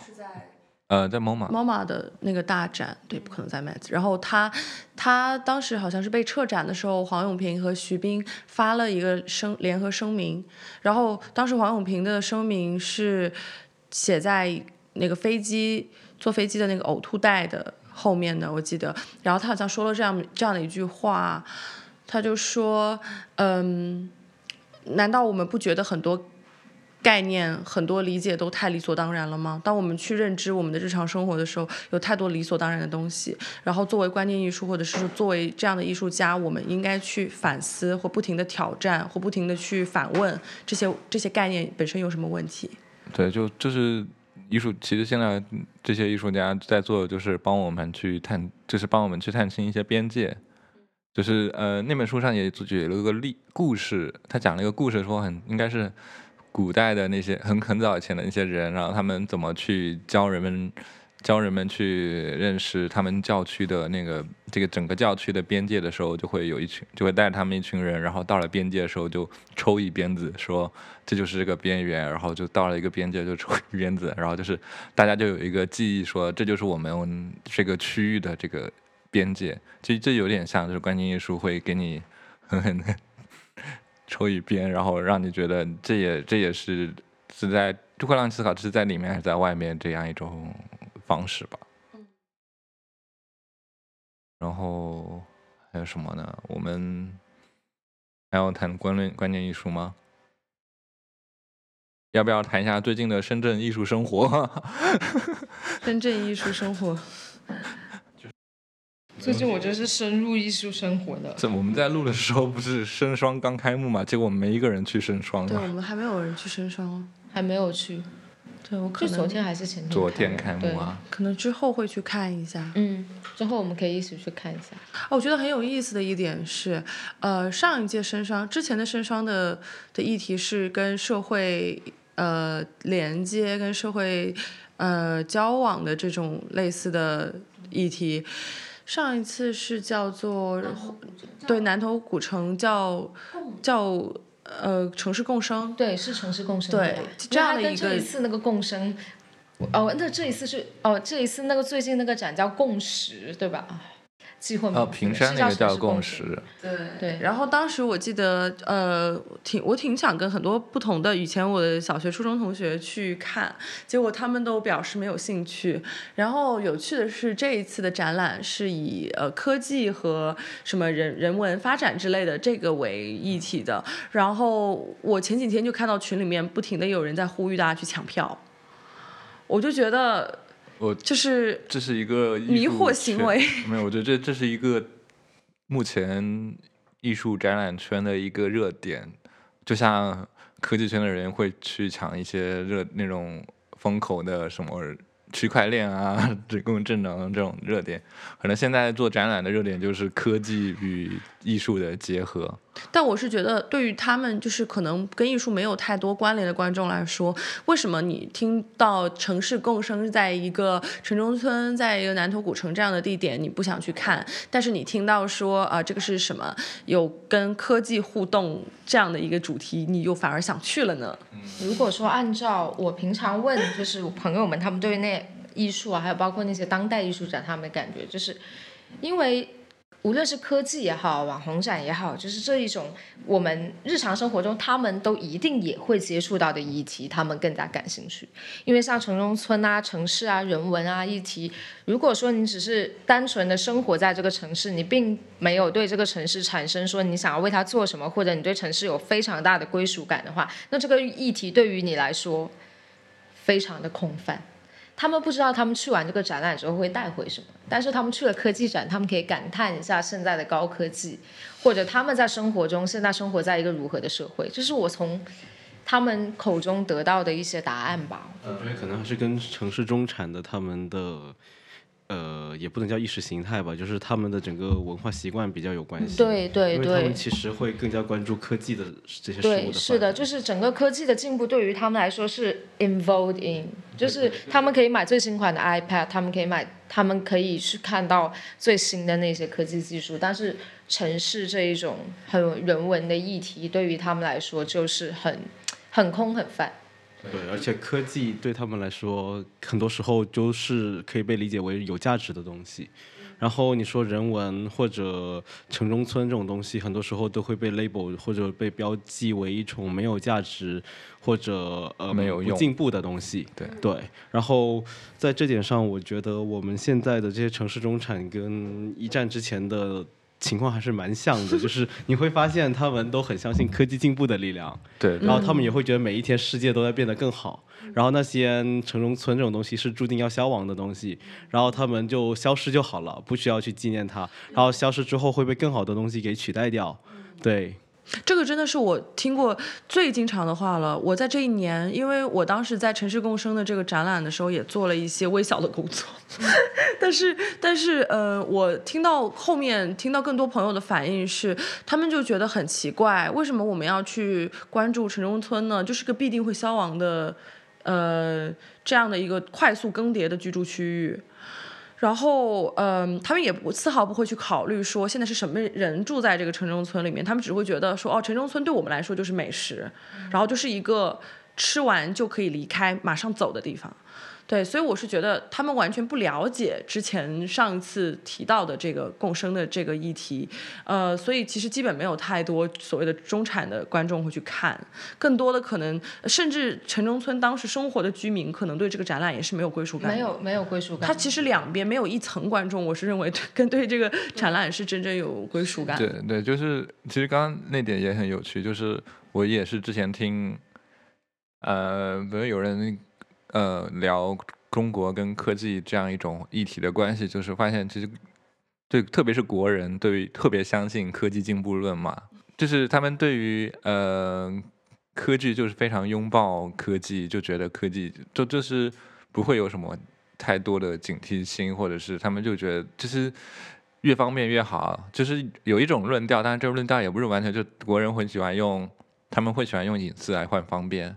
呃，在 MoMA，MoMA 的那个大展，对，不可能在 Met。然后他他当时好像是被撤展的时候，黄永平和徐冰发了一个声联合声明，然后当时黄永平的声明是写在那个飞机坐飞机的那个呕吐袋的后面的，我记得。然后他好像说了这样这样的一句话，他就说，嗯，难道我们不觉得很多概念、很多理解都太理所当然了吗？当我们去认知我们的日常生活的时候，有太多理所当然的东西。然后作为观念艺术，或者是作为这样的艺术家，我们应该去反思，或不停的挑战，或不停的去反问这些这些概念本身有什么问题。对，就就是艺术，其实现在这些艺术家在做的就是帮我们去探，就是帮我们去探清一些边界。就是呃，那本书上也举了个例故事，他讲了一个故事，说很应该是古代的那些很很早以前的那些人，然后他们怎么去教人们。教人们去认识他们教区的那个这个整个教区的边界的时候，就会有一群，就会带他们一群人，然后到了边界的时候就抽一鞭子，说这就是这个边缘，然后就到了一个边界就抽一鞭子，然后就是大家就有一个记忆，说这就是我们这个区域的这个边界。其实这有点像，就是观念艺术会给你狠狠的抽一边，然后让你觉得这也这也是是在就会让你思考，是在里面还是在外面这样一种。方式吧，然后还有什么呢？我们还要谈观念观念艺术吗？要不要谈一下最近的深圳艺术生活？[LAUGHS] 深圳艺术生活，最近我就是深入艺术生活的。这我们在录的时候不是深双刚开幕嘛？结果没一个人去深双。对，我们还没有人去深双，还没有去。对，我可能昨天还是前天。昨天开幕啊，可能之后会去看一下。嗯，之后我们可以一起去看一下。哦，我觉得很有意思的一点是，呃，上一届深双之前的深双的的议题是跟社会呃连接、跟社会呃交往的这种类似的议题。上一次是叫做对南头古城叫叫。呃，城市共生，对，是城市共生，对，这样的一个。这一次那个共生，哦，那这一次是哦，这一次那个最近那个展叫共识，对吧？机会哦，平山那个叫共识，对对。然后当时我记得，呃，挺我挺想跟很多不同的以前我的小学、初中同学去看，结果他们都表示没有兴趣。然后有趣的是，这一次的展览是以呃科技和什么人人文发展之类的这个为议题的。然后我前几天就看到群里面不停的有人在呼吁大家去抢票，我就觉得。我就是这是一个迷惑行为，没有，我觉得这这是一个目前艺术展览圈的一个热点，就像科技圈的人会去抢一些热那种风口的什么。区块链啊，[LAUGHS] 人工智能这种热点，可能现在做展览的热点就是科技与艺术的结合。但我是觉得，对于他们就是可能跟艺术没有太多关联的观众来说，为什么你听到城市共生在一个城中村，在一个南头古城这样的地点，你不想去看？但是你听到说啊，这个是什么有跟科技互动这样的一个主题，你又反而想去了呢？如果说按照我平常问，就是朋友们他们对那艺术啊，还有包括那些当代艺术展，他们的感觉就是，因为。无论是科技也好，网红展也好，就是这一种我们日常生活中他们都一定也会接触到的议题，他们更加感兴趣。因为像城中村啊、城市啊、人文啊议题，如果说你只是单纯的生活在这个城市，你并没有对这个城市产生说你想要为它做什么，或者你对城市有非常大的归属感的话，那这个议题对于你来说非常的空泛。他们不知道他们去完这个展览之后会带回什么，但是他们去了科技展，他们可以感叹一下现在的高科技，或者他们在生活中现在生活在一个如何的社会，这是我从他们口中得到的一些答案吧。我觉得可能还是跟城市中产的他们的。呃，也不能叫意识形态吧，就是他们的整个文化习惯比较有关系。对对对，他们其实会更加关注科技的这些事物对，是的，就是整个科技的进步对于他们来说是 involved in，就是他们可以买最新款的 iPad，他们可以买，他们可以去看到最新的那些科技技术。但是城市这一种很人文的议题，对于他们来说就是很很空很泛。对，而且科技对他们来说，很多时候就是可以被理解为有价值的东西。然后你说人文或者城中村这种东西，很多时候都会被 label 或者被标记为一种没有价值或者呃没有进步的东西。对对，然后在这点上，我觉得我们现在的这些城市中产跟一战之前的情况还是蛮像的，[LAUGHS] 就是你会发现他们都很相信科技进步的力量，对，然后他们也会觉得每一天世界都在变得更好，然后那些城中村这种东西是注定要消亡的东西，然后他们就消失就好了，不需要去纪念它，然后消失之后会被更好的东西给取代掉，对。这个真的是我听过最经常的话了。我在这一年，因为我当时在城市共生的这个展览的时候，也做了一些微小的工作，[LAUGHS] 但是但是呃，我听到后面听到更多朋友的反应是，他们就觉得很奇怪，为什么我们要去关注城中村呢？就是个必定会消亡的，呃，这样的一个快速更迭的居住区域。然后，嗯，他们也不丝毫不会去考虑说现在是什么人住在这个城中村里面，他们只会觉得说，哦，城中村对我们来说就是美食，然后就是一个吃完就可以离开、马上走的地方。对，所以我是觉得他们完全不了解之前上一次提到的这个共生的这个议题，呃，所以其实基本没有太多所谓的中产的观众会去看，更多的可能甚至城中村当时生活的居民可能对这个展览也是没有归属感，没有没有归属感。它其实两边没有一层观众，我是认为跟对这个展览是真正有归属感。对对，就是其实刚刚那点也很有趣，就是我也是之前听，呃，比如有人呃聊中国跟科技这样一种议题的关系，就是发现其实对，特别是国人对于特别相信科技进步论嘛，就是他们对于呃科技就是非常拥抱科技，就觉得科技就就是不会有什么太多的警惕心，或者是他们就觉得就是越方便越好，就是有一种论调，但是这个论调也不是完全就国人会喜欢用，他们会喜欢用隐私来换方便。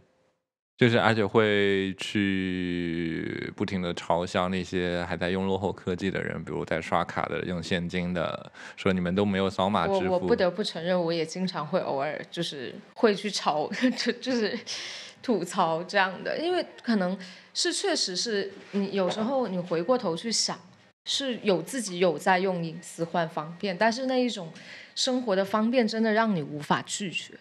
就是，而且会去不停的嘲笑那些还在用落后科技的人，比如在刷卡的、用现金的，说你们都没有扫码支付。我我不得不承认，我也经常会偶尔就是会去嘲，[LAUGHS] 就 [LAUGHS] 就是吐槽这样的，因为可能是确实是你有时候你回过头去想，是有自己有在用隐私换方便，但是那一种生活的方便真的让你无法拒绝。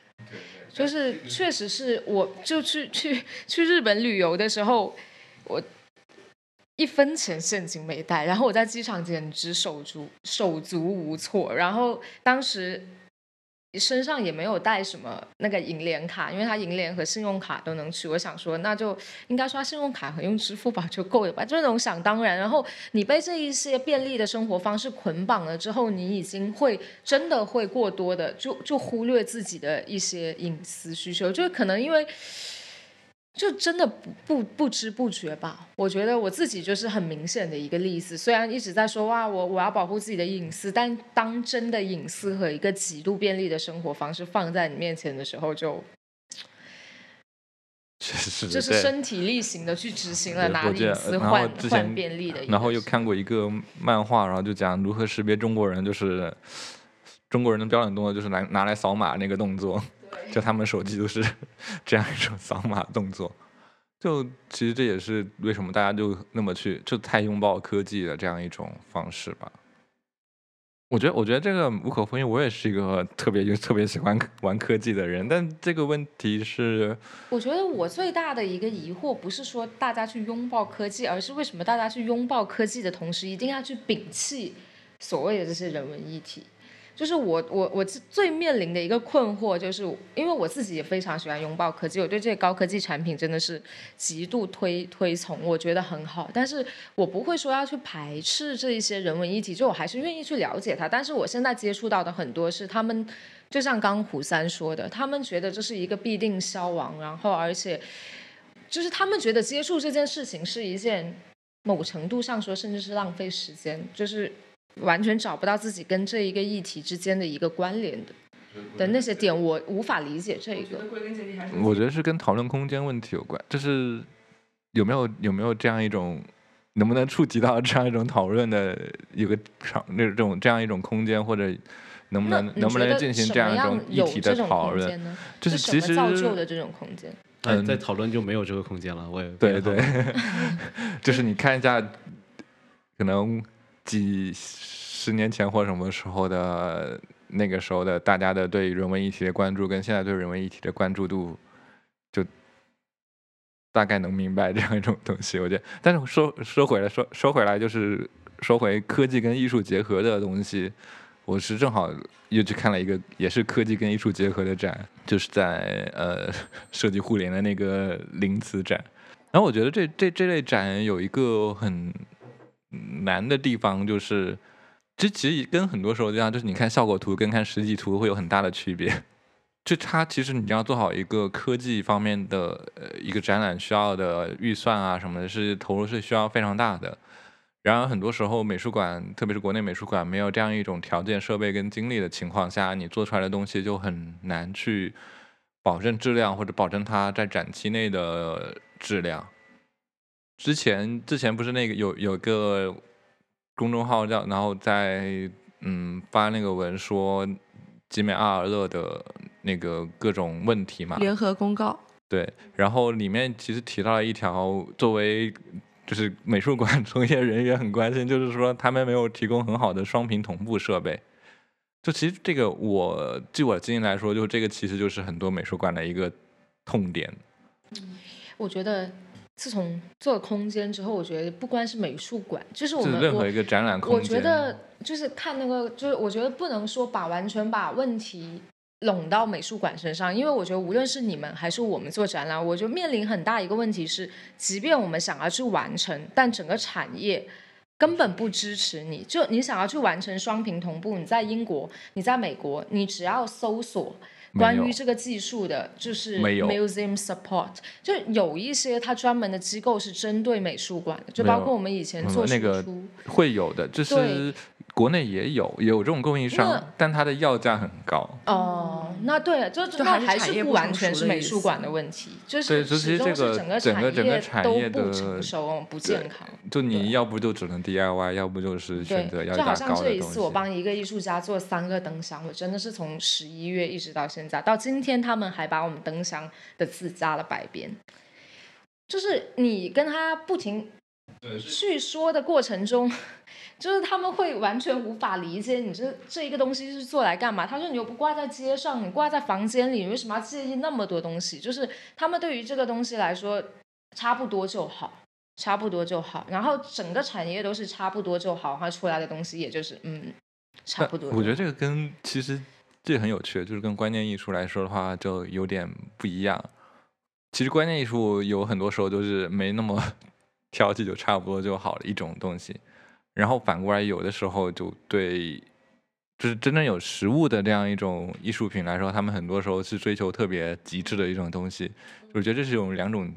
就是确实是我就去 [LAUGHS] 去去日本旅游的时候，我一分钱现金没带，然后我在机场简直手足手足无措，然后当时身上也没有带什么那个银联卡，因为他银联和信用卡都能取，我想说那就应该刷信用卡和用支付宝就够了吧，就那种想当然。然后你被这一些便利的生活方式捆绑了之后，你已经会真的会过多的就就忽略自己的一些隐私需求，就可能因为。就真的不不不知不觉吧，我觉得我自己就是很明显的一个例子。虽然一直在说哇，我我要保护自己的隐私，但当真的隐私和一个极度便利的生活方式放在你面前的时候，就 [LAUGHS] 确实就是身体力行的去执行了对拿隐私换换便利的。然后又看过一个漫画，然后就讲如何识别中国人，就是中国人的标准动作就是拿拿来扫码那个动作，就他们手机都是 [LAUGHS] 这样一种扫码动作。就其实这也是为什么大家就那么去就太拥抱科技的这样一种方式吧。我觉得，我觉得这个无可否认，我也是一个特别就 [LAUGHS] 特别喜欢玩科技的人，但这个问题是，我觉得我最大的一个疑惑不是说大家去拥抱科技，而是为什么大家去拥抱科技的同时，一定要去摒弃所谓的这些人文议题。就是我我我最面临的一个困惑，就是因为我自己也非常喜欢拥抱科技，我对这些高科技产品真的是极度推推崇，我觉得很好。但是我不会说要去排斥这一些人文议题，就我还是愿意去了解它。但是我现在接触到的很多是他们，就像刚胡三说的，他们觉得这是一个必定消亡，然后而且就是他们觉得接触这件事情是一件某程度上说甚至是浪费时间，就是。完全找不到自己跟这一个议题之间的一个关联的的那些点，我无法理解这一个。我觉得是跟讨论空间问题有关，就是有没有有没有这样一种，能不能触及到这样一种讨论的一个场那种这样一种空间，或者能不能能不能进行这样一种议题的讨论？就是其实造就的这种空间。嗯在讨论就没有这个空间了。我也对对，[LAUGHS] 就是你看一下，可能几十年前或什么时候的那个时候的大家的对人文议题的关注，跟现在对人文议题的关注度，就大概能明白这样一种东西。我觉得，但是说说回来，说说回来，就是说回科技跟艺术结合的东西。我是正好又去看了一个也是科技跟艺术结合的展，就是在呃设计互联的那个灵词展。然后我觉得这这这类展有一个很难的地方，就是这其实跟很多时候这样，就是你看效果图跟看实际图会有很大的区别。[LAUGHS] 就它其实你要做好一个科技方面的呃一个展览需要的预算啊什么的，是投入是需要非常大的。然而很多时候美术馆，特别是国内美术馆没有这样一种条件、设备跟精力的情况下，你做出来的东西就很难去保证质量或者保证它在展期内的质量。之前之前不是那个有有个公众号叫，然后在嗯发那个文说集美阿尔勒的那个各种问题嘛，联合公告，对，然后里面其实提到了一条，作为就是美术馆从业人员很关心，就是说他们没有提供很好的双屏同步设备。就其实这个我据我经验来说，就这个其实就是很多美术馆的一个痛点。我觉得自从做了空间之后，我觉得不光是美术馆，就是我们任何一个展览空我，觉得就是看那个，就是我觉得不能说把完全把问题拢到美术馆身上，因为我觉得无论是你们还是我们做展览，我觉得面临很大一个问题是，即便我们想要去完成，但整个产业。根本不支持你，就你想要去完成双屏同步，你在英国，你在美国，你只要搜索关于这个技术的，就是没有。museum support，就有一些它专门的机构是针对美术馆的，就包括我们以前嗯做那个会有的，就是对国内也有也有这种供应商，但它的要价很高。哦，那对了，就就那还还是产业是不完全是美术馆的问题，就是其实这是整个整个产业的不成熟、不健康。就你要不就只能 DIY，要不就是选择对，要就好像这一。次我帮一个艺术家做三个灯箱，我真的是从十一月一直到现在，到今天他们还把我们灯箱的字加了百遍。就是你跟他不停去说的过程中，就是他们会完全无法理解你这这一个东西是做来干嘛。他说你又不挂在街上，你挂在房间里，你为什么要介意那么多东西？就是他们对于这个东西来说，差不多就好。差不多就好，然后整个产业都是差不多就好，它出来的东西也就是嗯，差不多。我觉得这个跟其实这很有趣，就是跟观念艺术来说的话，就有点不一样。其实观念艺术有很多时候都是没那么挑剔，就差不多就好了一种东西。然后反过来，有的时候就对，就是真正有实物的这样一种艺术品来说，他们很多时候是追求特别极致的一种东西。我觉得这是有两种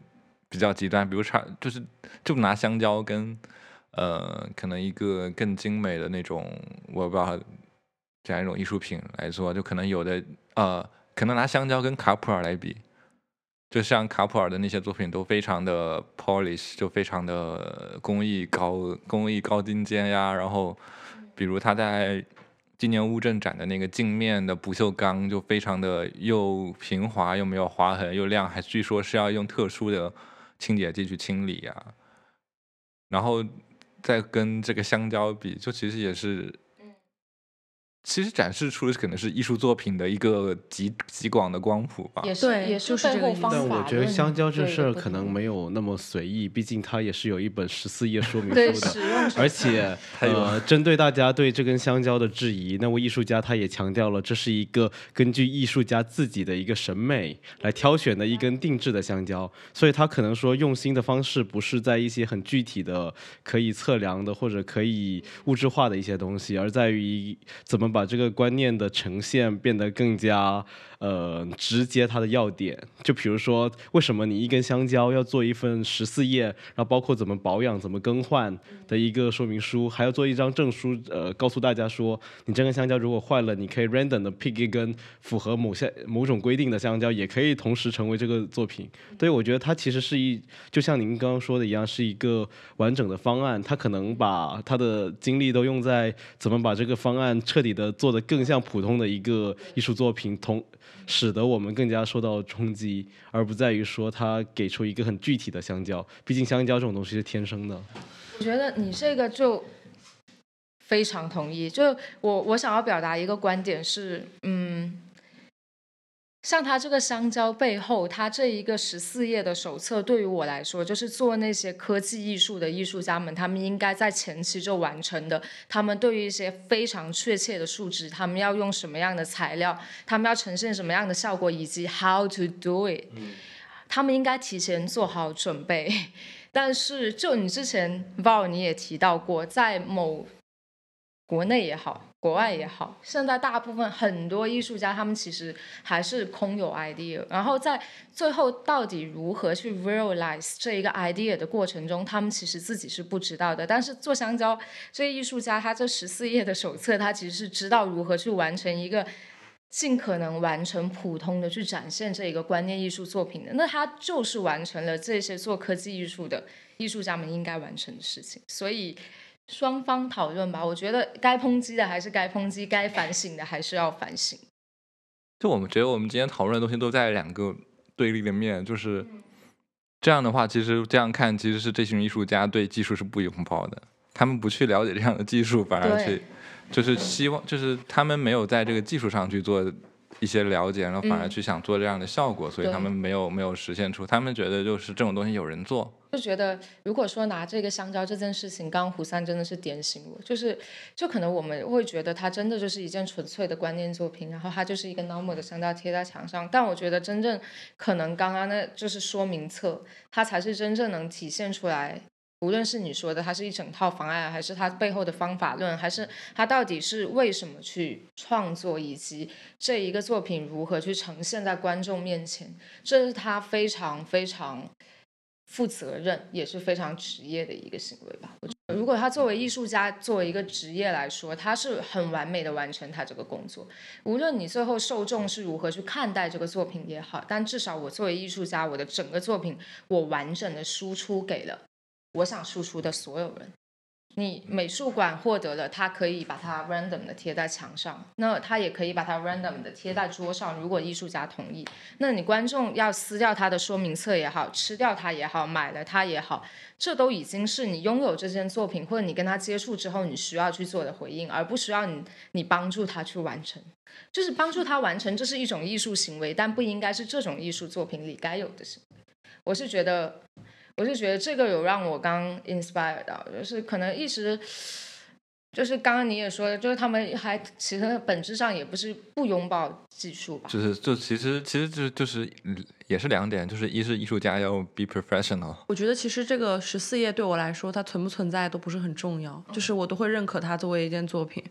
比较极端，比如差就是就拿香蕉跟呃可能一个更精美的那种，我不知道这样一种艺术品来说，就可能有的呃可能拿香蕉跟卡普尔来比，就像卡普尔的那些作品都非常的 polish，就非常的工艺高工艺高精尖呀，然后比如他在。今年乌镇展的那个镜面的不锈钢就非常的又平滑又没有划痕又亮，还据说是要用特殊的清洁剂去清理呀、然后再跟这个香蕉比，就其实也是，其实展示出的可能是艺术作品的一个极极广的光谱吧。也是对也就是背后这个方法但。我觉得香蕉这事儿可能没有那么随意，毕竟它也是有一本十四页说明书的。使用而且，[LAUGHS] 呃，针对大家对这根香蕉的质疑，那位艺术家他也强调了，这是一个根据艺术家自己的一个审美来挑选的一根定制的香蕉，所以他可能说用心的方式不是在一些很具体的、可以测量的或者可以物质化的一些东西，而在于怎么把这个观念的呈现变得更加呃直接它的要点。就比如说，为什么你一根香蕉要做一份十四页，然后包括怎么保养、怎么更换的一个说明书，还要做一张证书，呃，告诉大家说，你这根香蕉如果坏了，你可以 random 的 pick 一根符合某些某种规定的香蕉，也可以同时成为这个作品。对，我觉得它其实是一，就像您刚刚说的一样，是一个完整的方案。它可能把它的精力都用在怎么把这个方案彻底的做的更像普通的一个艺术作品，同使得我们更加受到冲击，而不在于说他给出一个很具体的香蕉。毕竟香蕉这种东西是天生的。我觉得你这个就非常同意。就我我想要表达一个观点是，嗯，像它这个香蕉背后，它这一个十四页的手册，对于我来说，就是做那些科技艺术的艺术家们，他们应该在前期就完成的。他们对于一些非常确切的数值，他们要用什么样的材料，他们要呈现什么样的效果，以及 how to do it，他们应该提前做好准备。[LAUGHS] 但是，就你之前 Val 你也提到过，在某国内也好，国外也好，现在大部分很多艺术家他们其实还是空有 idea，然后在最后到底如何去 realize 这一个 idea 的过程中，他们其实自己是不知道的。但是做香蕉这个艺术家，他这十四页的手册，他其实是知道如何去完成一个。尽可能完成普通的去展现这一个观念艺术作品的，那他就是完成了这些做科技艺术的艺术家们应该完成的事情。所以双方讨论吧，我觉得该抨击的还是该抨击，该反省的还是要反省。就我们觉得我们今天讨论的东西都在两个对立的面，就是这样的话，其实这样看其实是这群艺术家对技术是不拥抱的，他们不去了解这样的技术，反而去。就是希望，就是他们没有在这个技术上去做一些了解，然后反而去想做这样的效果，所以他们没有没有实现出。他们觉得就是这种东西有人做，就觉得如果说拿这个香蕉这件事情，刚刚胡三真的是点醒我，就是就可能我们会觉得它真的就是一件纯粹的观念作品，然后它就是一个 normal 的香蕉贴在墙上。但我觉得真正可能刚刚那就是说明册，它才是真正能体现出来。无论是你说的它是一整套方案，还是它背后的方法论，还是它到底是为什么去创作，以及这一个作品如何去呈现在观众面前，这是它非常非常负责任，也是非常职业的一个行为吧。如果他作为艺术家，作为一个职业来说，他是很完美的完成他这个工作。无论你最后受众是如何去看待这个作品也好，但至少我作为艺术家，我的整个作品我完整的输出给了。我想输出的所有人，你美术馆获得了，它可以把它 random 的贴在墙上，那它也可以把它 random 的贴在桌上。如果艺术家同意，那你观众要撕掉它的说明册也好，吃掉它也好，买了它也好，这都已经是你拥有这件作品，或者你跟他接触之后你需要去做的回应，而不需要你你帮助他去完成，就是帮助他完成，这是一种艺术行为，但不应该是这种艺术作品里该有的行为。我是觉得。我就觉得这个有让我刚 inspire 到，就是可能一直，就是刚刚你也说的，就是他们还其实本质上也不是不拥抱技术吧。就是就其实其实就就是也是两点，就是一是艺术家要 be professional。我觉得其实这个十四页对我来说，它存不存在都不是很重要，就是我都会认可它作为一件作品。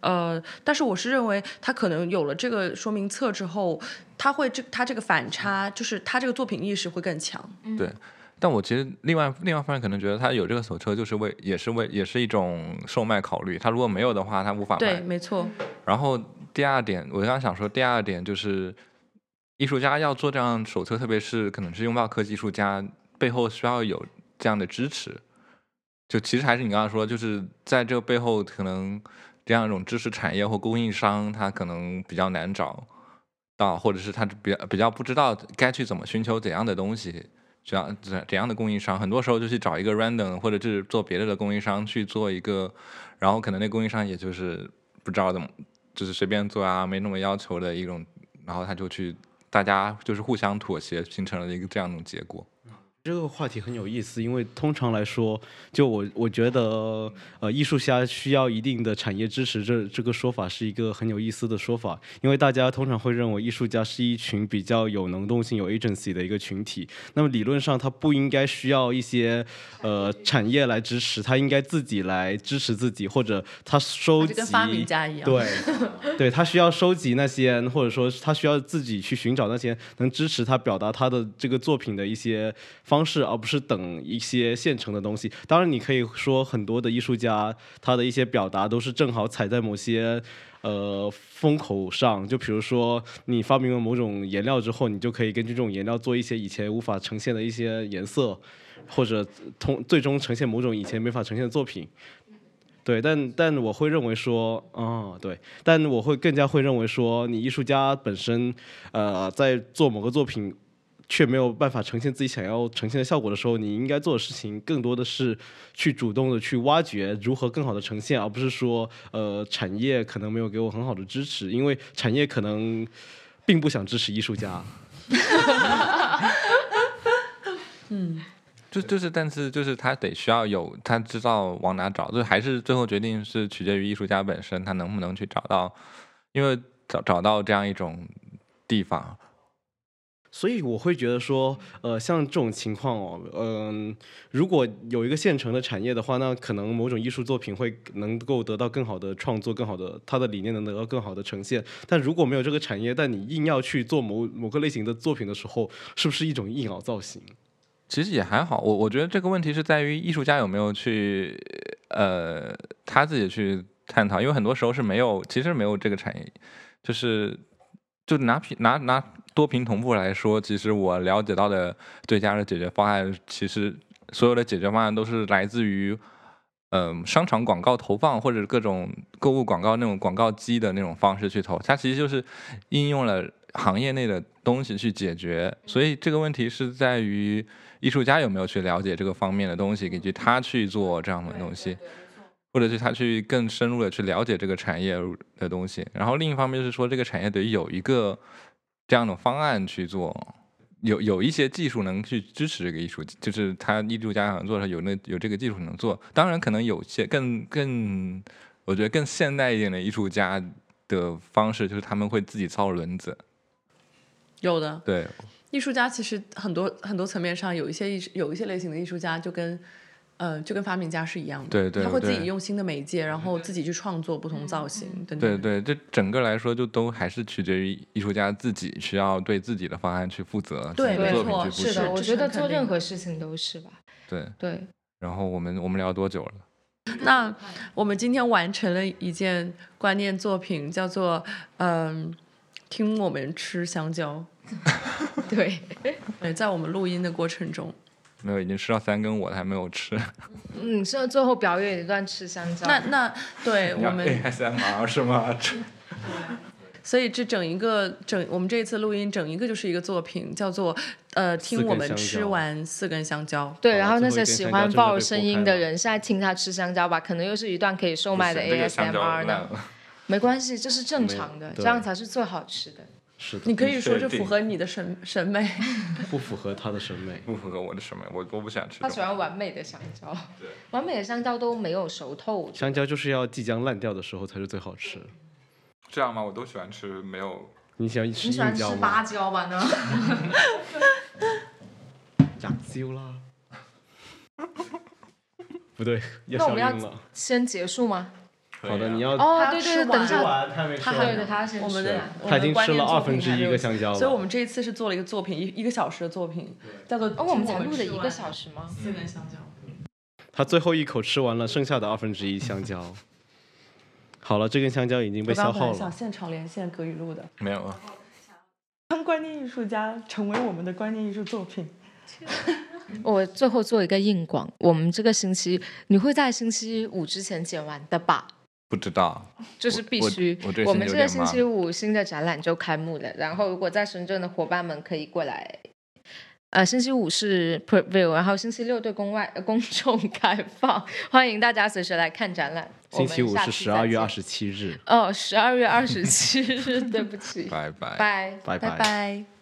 呃，但是我是认为它可能有了这个说明册之后，它会这它这个反差，就是它这个作品意识会更强。对。但我其实另外另外方面可能觉得他有这个手册就是为也是为也是一种售卖考虑，他如果没有的话他无法卖。对，没错。然后第二点，我刚刚想说第二点就是艺术家要做这样手册，特别是可能是拥抱科技艺术家背后需要有这样的支持。就其实还是你刚刚说，就是在这个背后可能这样一种知识产业或供应商，他可能比较难找到，或者是他比较比较不知道该去怎么寻求怎样的东西。这样怎怎样的供应商，很多时候就去找一个 random 或者是做别的的供应商去做一个，然后可能那供应商也就是不知道怎么，就是随便做啊，没那么要求的一种，然后他就去，大家就是互相妥协，形成了一个这样的结果。这个话题很有意思，因为通常来说，就我我觉得，呃，艺术家需要一定的产业支持，这这个说法是一个很有意思的说法，因为大家通常会认为艺术家是一群比较有能动性、有 agency 的一个群体，那么理论上他不应该需要一些呃产业来支持，他应该自己来支持自己，或者他收集，跟发明家一样，[LAUGHS] 对，对他需要收集那些，或者说他需要自己去寻找那些能支持他表达他的这个作品的一些。方式，而不是等一些现成的东西。当然，你可以说很多的艺术家，他的一些表达都是正好踩在某些呃风口上。就比如说，你发明了某种颜料之后，你就可以根据这种颜料做一些以前无法呈现的一些颜色，或者通最终呈现某种以前没法呈现的作品。对，但但我会认为说，哦，对，但我会更加会认为说，你艺术家本身，呃，在做某个作品，却没有办法呈现自己想要呈现的效果的时候，你应该做的事情更多的是去主动的去挖掘如何更好的呈现，而不是说，呃，产业可能没有给我很好的支持，因为产业可能并不想支持艺术家。嗯就就是，但是就是他得需要有他知道往哪找，就还是最后决定是取决于艺术家本身，他能不能去找到，因为找找到这样一种地方，所以我会觉得说，呃，像这种情况哦，嗯、如果有一个现成的产业的话，那可能某种艺术作品会能够得到更好的创作，更好的它的理念能得到更好的呈现。但如果没有这个产业，但你硬要去做某某个类型的作品的时候，是不是一种硬凹造型？其实也还好。我我觉得这个问题是在于艺术家有没有去呃他自己去探讨，因为很多时候是没有，其实没有这个产业，就是就拿平拿拿多屏同步来说，其实我了解到的最佳的解决方案，其实所有的解决方案都是来自于。嗯，商场广告投放或者各种购物广告那种广告机的那种方式去投，它其实就是应用了行业内的东西去解决。所以这个问题是在于艺术家有没有去了解这个方面的东西，以及他去做这样的东西，或者是他去更深入的去了解这个产业的东西。然后另一方面是说，这个产业得有一个这样的方案去做。有有一些技术能去支持这个艺术，就是他艺术家想做的时候有那有这个技术能做。当然，可能有些更更，我觉得更现代一点的艺术家的方式，就是他们会自己造轮子。有的对，艺术家其实很多很多层面上有一些艺术有一些类型的艺术家就跟。呃，就跟发明家是一样的，对对他会自己用新的媒介，然后自己去创作不同造型等等。对对，这整个来说就都还是取决于艺术家自己需要对自己的方案去负责，对没错是的。我觉得做任何事情都是吧。对，对，然后我们我们聊多久了？那我们今天完成了一件观念作品，叫做嗯，听我们吃香蕉。[LAUGHS] 对，对，在我们录音的过程中，没有，已经吃到三根，我还没有吃。[LAUGHS] 嗯，是最后表演一段吃香蕉。那那对我们，ASMR 是吗？[LAUGHS] 所以这整一个整我们这一次录音整一个就是一个作品，叫做呃，听我们吃完四根香蕉。对，然后那些喜欢爆声音的人，现在听他吃香蕉吧，可能又是一段可以售卖的 ASMR 呢。没关系，这是正常的，这样才是最好吃的。是的，你可以说确定这符合你的审审美。[LAUGHS] 不符合他的审美。不符合我的审美，我我不喜欢吃他喜。欢完美的香蕉，[LAUGHS] 完美的香蕉都没有熟透。香蕉就是要即将烂掉的时候才是最好吃。这样吗？我都喜欢吃没有。你喜欢吃你喜欢吃芭？蕉吧呢？亚蕉 [LAUGHS] 啦。不对，那我们要消音了。先结束吗？好的，你要哦，对对对，等一下，完，他没吃他还对对，他要先我们的吃他已经吃了二分之一个香蕉了。所以我们这一次是做了一个作品，一一个小时的作品，叫做。哦，我们才录的一个小时吗？四根香蕉。他最后一口吃完了剩下的二分之一香蕉。[LAUGHS] 好了，这根香蕉已经被消耗了。本来想现场连线葛雨露的，没有啊。当观念艺术家成为我们的观念艺术作品。[LAUGHS] 我最后做一个硬广，我们这个星期你会在星期五之前剪完的吧？不知道。就是必须。我们这个星星期五新的展览就开幕了，然后如果在深圳的伙伴们可以过来。呃，星期五是 preview，然后星期六对公外、呃公众开放，欢迎大家随时来看展览。我们星期五下是十二月二十七日。哦，十二月二十七日，对不起，[LAUGHS] 拜拜。拜拜拜拜。